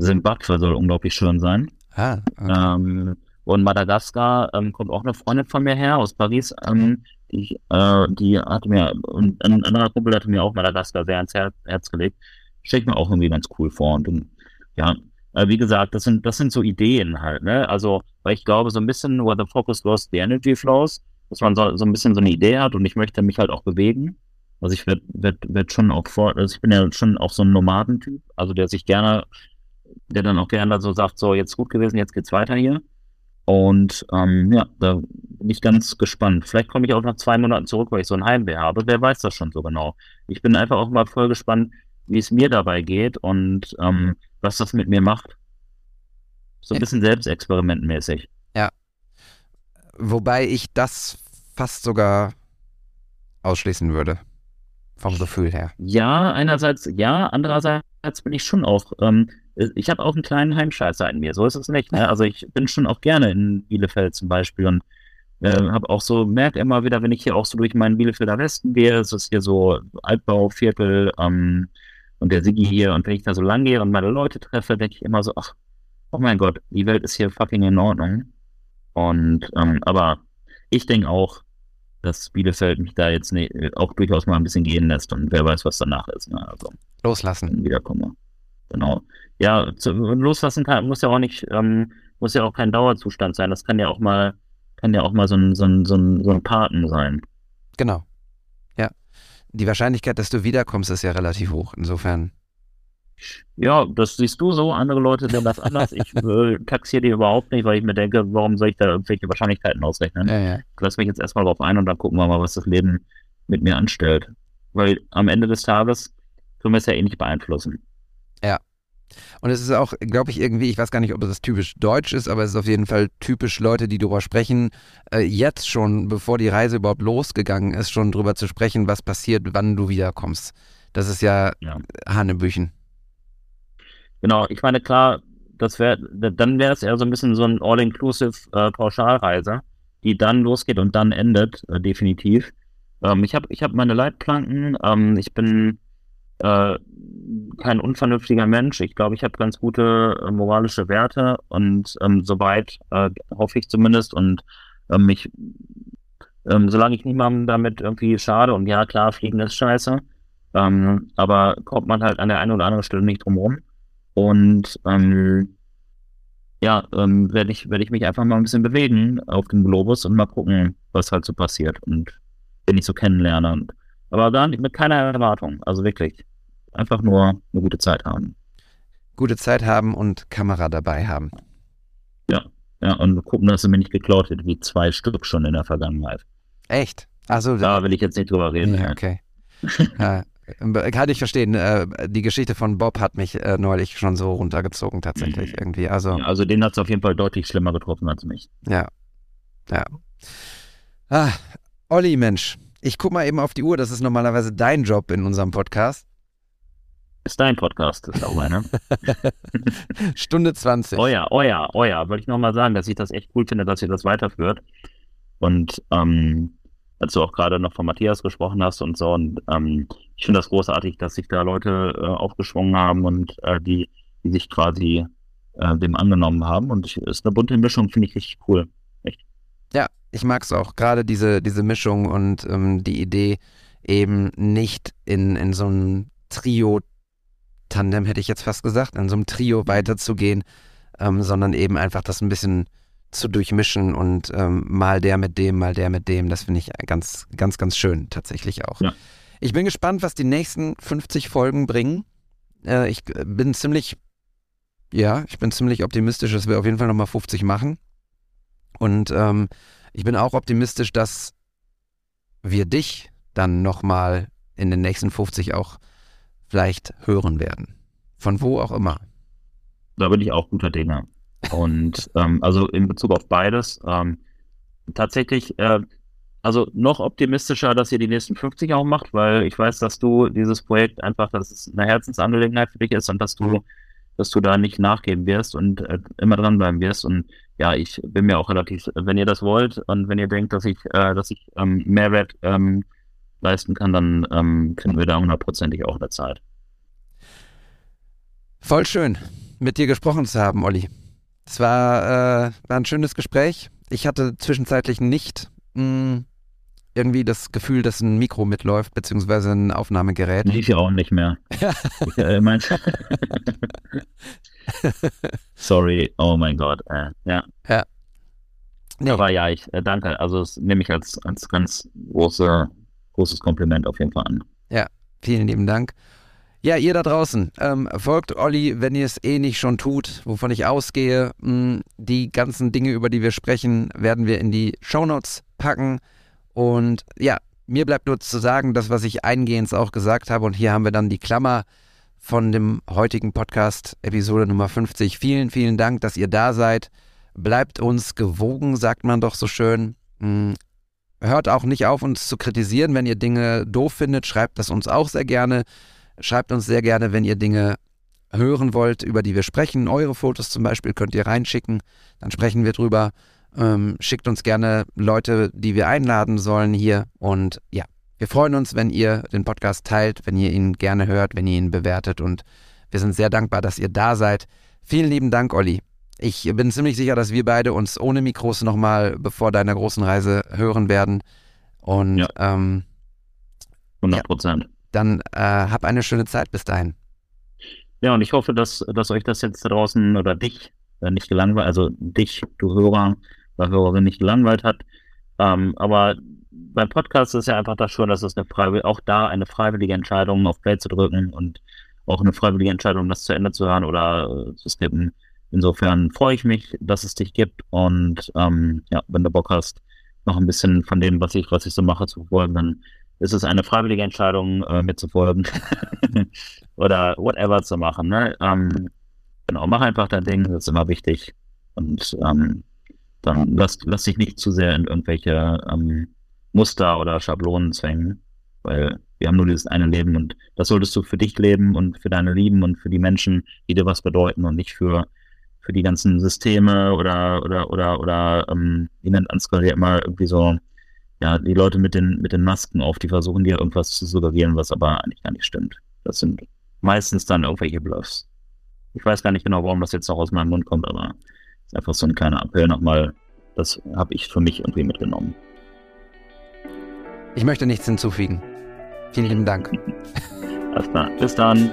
Zimbabwe soll unglaublich schön sein. Ah, okay. ähm, und Madagaskar ähm, kommt auch eine Freundin von mir her aus Paris. Ähm, die, äh, die hatte mir, und ein anderer Kumpel hatte mir auch Madagaskar sehr ans Herz, Herz gelegt. Stelle ich mir auch irgendwie ganz cool vor. Und, und ja, äh, wie gesagt, das sind, das sind so Ideen halt, ne? Also, weil ich glaube, so ein bisschen, where the focus goes, the energy flows, dass man so, so ein bisschen so eine Idee hat und ich möchte mich halt auch bewegen. Also ich werde werd, werd schon auch vor, also ich bin ja schon auch so ein Nomadentyp, also der sich gerne, der dann auch gerne so sagt, so jetzt gut gewesen, jetzt geht's weiter hier. Und ähm, ja, da bin ich ganz gespannt. Vielleicht komme ich auch nach zwei Monaten zurück, weil ich so ein Heimweh habe. Wer weiß das schon so genau. Ich bin einfach auch mal voll gespannt, wie es mir dabei geht und ähm, was das mit mir macht. So ein bisschen selbstexperimentmäßig.
Wobei ich das fast sogar ausschließen würde. Vom Gefühl her.
Ja, einerseits ja, andererseits bin ich schon auch, ähm, ich habe auch einen kleinen Heimscheißer in mir, so ist es nicht. Ne? Also ich bin schon auch gerne in Bielefeld zum Beispiel und äh, habe auch so, merke immer wieder, wenn ich hier auch so durch meinen Bielefelder Westen gehe, es ist hier so Altbauviertel ähm, und der Sigi hier und wenn ich da so lang gehe und meine Leute treffe, denke ich immer so, ach, oh mein Gott, die Welt ist hier fucking in Ordnung. Und ähm, aber ich denke auch, dass Bielefeld mich da jetzt ne, auch durchaus mal ein bisschen gehen lässt und wer weiß, was danach ist. Ne? Also
Loslassen.
wiederkomme. Genau. Ja, zu, loslassen kann, muss ja auch nicht, ähm, muss ja auch kein Dauerzustand sein. Das kann ja auch mal, kann ja auch mal so ein, so ein, so ein, so ein Paten sein.
Genau. Ja. Die Wahrscheinlichkeit, dass du wiederkommst, ist ja relativ hoch. Insofern.
Ja, das siehst du so, andere Leute sehen das anders. Ich äh, taxiere die überhaupt nicht, weil ich mir denke, warum soll ich da irgendwelche Wahrscheinlichkeiten ausrechnen?
Ja, ja.
Ich lasse mich jetzt erstmal drauf ein und dann gucken wir mal, was das Leben mit mir anstellt. Weil am Ende des Tages können wir es ja eh nicht beeinflussen.
Und es ist auch, glaube ich, irgendwie, ich weiß gar nicht, ob das typisch deutsch ist, aber es ist auf jeden Fall typisch Leute, die darüber sprechen, äh, jetzt schon, bevor die Reise überhaupt losgegangen ist, schon drüber zu sprechen, was passiert, wann du wiederkommst. Das ist ja,
Ja.
Hanebüchen.
Genau, ich meine, klar, das wäre, dann wäre es eher so ein bisschen so ein All-Inclusive äh, Pauschalreise, die dann losgeht und dann endet, äh, definitiv. Ähm, ich habe ich hab meine Leitplanken, ähm, ich bin äh, kein unvernünftiger Mensch. Ich glaube, ich habe ganz gute äh, moralische Werte und ähm, soweit äh, hoffe ich zumindest und ähm, ich, ähm, solange ich niemandem damit irgendwie schade und ja, klar, Fliegen ist scheiße, ähm, aber kommt man halt an der einen oder anderen Stelle nicht drum rum. Und ähm, ja, ähm, werde ich, werde ich mich einfach mal ein bisschen bewegen auf dem Globus und mal gucken, was halt so passiert und den ich so kennenlerne. Und, aber dann mit keiner Erwartung, also wirklich. Einfach nur eine gute Zeit haben.
Gute Zeit haben und Kamera dabei haben.
Ja, und gucken, dass sie mir nicht geklaut wird, wie zwei Stück schon in der Vergangenheit.
Echt? Also,
Da will ich jetzt nicht drüber reden.
ja, okay. äh, kann ich verstehen. Äh, die Geschichte von Bob hat mich äh, neulich schon so runtergezogen, tatsächlich
Mhm.
irgendwie. Also,
Ja, Also den hat es auf jeden Fall deutlich schlimmer getroffen als mich.
Ja. Ja. Ah, Olli, Mensch. Ich guck mal eben auf die Uhr. Das ist normalerweise dein Job in unserem Podcast.
Ist dein Podcast, ist auch einer.
Stunde 20.
Oh ja, oh ja, oh ja. Wollte ich nochmal sagen, dass ich das echt cool finde, dass ihr das weiterführt. Und ähm, als du auch gerade noch von Matthias gesprochen hast und so, und ähm, ich finde das großartig, dass sich da Leute äh, aufgeschwungen haben und äh, die, die sich quasi äh, dem angenommen haben. Und ich, ist eine bunte Mischung, finde ich richtig cool.
Ja, ich mag's auch. Gerade diese, diese Mischung und ähm, die Idee, eben nicht in, in so einem Trio-Tandem, hätte ich jetzt fast gesagt, in so einem Trio weiterzugehen, ähm, sondern eben einfach das ein bisschen zu durchmischen und ähm, mal der mit dem, mal der mit dem. Das finde ich ganz, ganz, ganz schön tatsächlich auch.
Ja.
Ich bin gespannt, was die nächsten 50 Folgen bringen. Äh, ich äh, bin ziemlich, ja, ich bin ziemlich optimistisch, dass wir auf jeden Fall nochmal 50 machen. Und ähm, ich bin auch optimistisch, dass wir dich dann nochmal in den nächsten 50 auch vielleicht hören werden. Von wo auch immer.
Da bin ich auch guter Dinge. Und ähm, also in Bezug auf beides, ähm, tatsächlich, äh, also noch optimistischer, dass ihr die nächsten 50 auch macht, weil ich weiß, dass du dieses Projekt einfach, dass es eine Herzensangelegenheit für dich ist und dass du, dass du da nicht nachgeben wirst und äh, immer dranbleiben wirst. Und ja, ich bin mir auch relativ, wenn ihr das wollt und wenn ihr denkt, dass ich, äh, dass ich ähm, Mehrwert ähm, leisten kann, dann ähm, finden wir da hundertprozentig auch eine Zeit.
Voll schön, mit dir gesprochen zu haben, Olli. Es war, äh, war ein schönes Gespräch. Ich hatte zwischenzeitlich nicht mh, irgendwie das Gefühl, dass ein Mikro mitläuft, beziehungsweise ein Aufnahmegerät.
Lief ja auch nicht mehr. ich, äh, mein Sorry, oh mein Gott. Äh, ja.
Nee.
Aber ja, ich äh, danke. Also das nehme ich als, als ganz große, großes Kompliment auf jeden Fall an.
Vielen lieben Dank. Ja, ihr da draußen, ähm, folgt Olli, wenn ihr es eh nicht schon tut, wovon ich ausgehe. Mh, die ganzen Dinge, über die wir sprechen, werden wir in die Shownotes packen. Und ja, mir bleibt nur zu sagen, das, was ich eingehend auch gesagt habe, und hier haben wir dann die Klammer von dem heutigen Podcast, Episode Nummer 50. Vielen, vielen Dank, dass ihr da seid. Bleibt uns gewogen, sagt man doch so schön. Hm, hört auch nicht auf, uns zu kritisieren. Wenn ihr Dinge doof findet, schreibt das uns auch sehr gerne. Schreibt uns sehr gerne, wenn ihr Dinge hören wollt, über die wir sprechen. Eure Fotos zum Beispiel könnt ihr reinschicken. Dann sprechen wir drüber. Ähm, schickt uns gerne Leute, die wir einladen sollen hier. Und ja, wir freuen uns, wenn ihr den Podcast teilt, wenn ihr ihn gerne hört, wenn ihr ihn bewertet. Und wir sind sehr dankbar, dass ihr da seid. Vielen lieben Dank, Olli. Ich bin ziemlich sicher, dass wir beide uns ohne Mikros nochmal bevor deiner großen Reise hören werden. Und ja. ähm,
100 Prozent. Ja,
dann äh, hab eine schöne Zeit bis dahin.
Ja, und ich hoffe, dass, dass euch das jetzt da draußen oder dich äh, nicht gelangweilt, also dich, du Hörer oder Hörerin nicht gelangweilt hat. Ähm, aber beim Podcast ist ja einfach das schon, dass es eine auch da eine freiwillige Entscheidung auf Play zu drücken und auch eine freiwillige Entscheidung, das zu Ende zu hören oder äh, zu skippen. Insofern freue ich mich, dass es dich gibt und ähm, ja, wenn du Bock hast, noch ein bisschen von dem, was ich, was ich so mache, zu folgen, dann ist es eine freiwillige Entscheidung, äh, mir zu folgen oder whatever zu machen. Ne? Ähm, genau, mach einfach dein Ding, das ist immer wichtig. Und ähm, dann lass, lass dich nicht zu sehr in irgendwelche ähm, Muster oder Schablonen zwängen, weil wir haben nur dieses eine Leben und das solltest du für dich leben und für deine Lieben und für die Menschen, die dir was bedeuten und nicht für, für die ganzen Systeme oder, oder, oder, oder, ähm, wie nennt Ansgar ja immer irgendwie so, ja, die Leute mit den, mit den Masken auf, die versuchen dir irgendwas zu suggerieren, was aber eigentlich gar nicht stimmt. Das sind meistens dann irgendwelche Bluffs. Ich weiß gar nicht genau, warum das jetzt noch aus meinem Mund kommt, aber es ist einfach so ein kleiner Appell nochmal. Das habe ich für mich irgendwie mitgenommen.
Ich möchte nichts hinzufügen. Vielen lieben Dank.
Alles klar. Bis dann.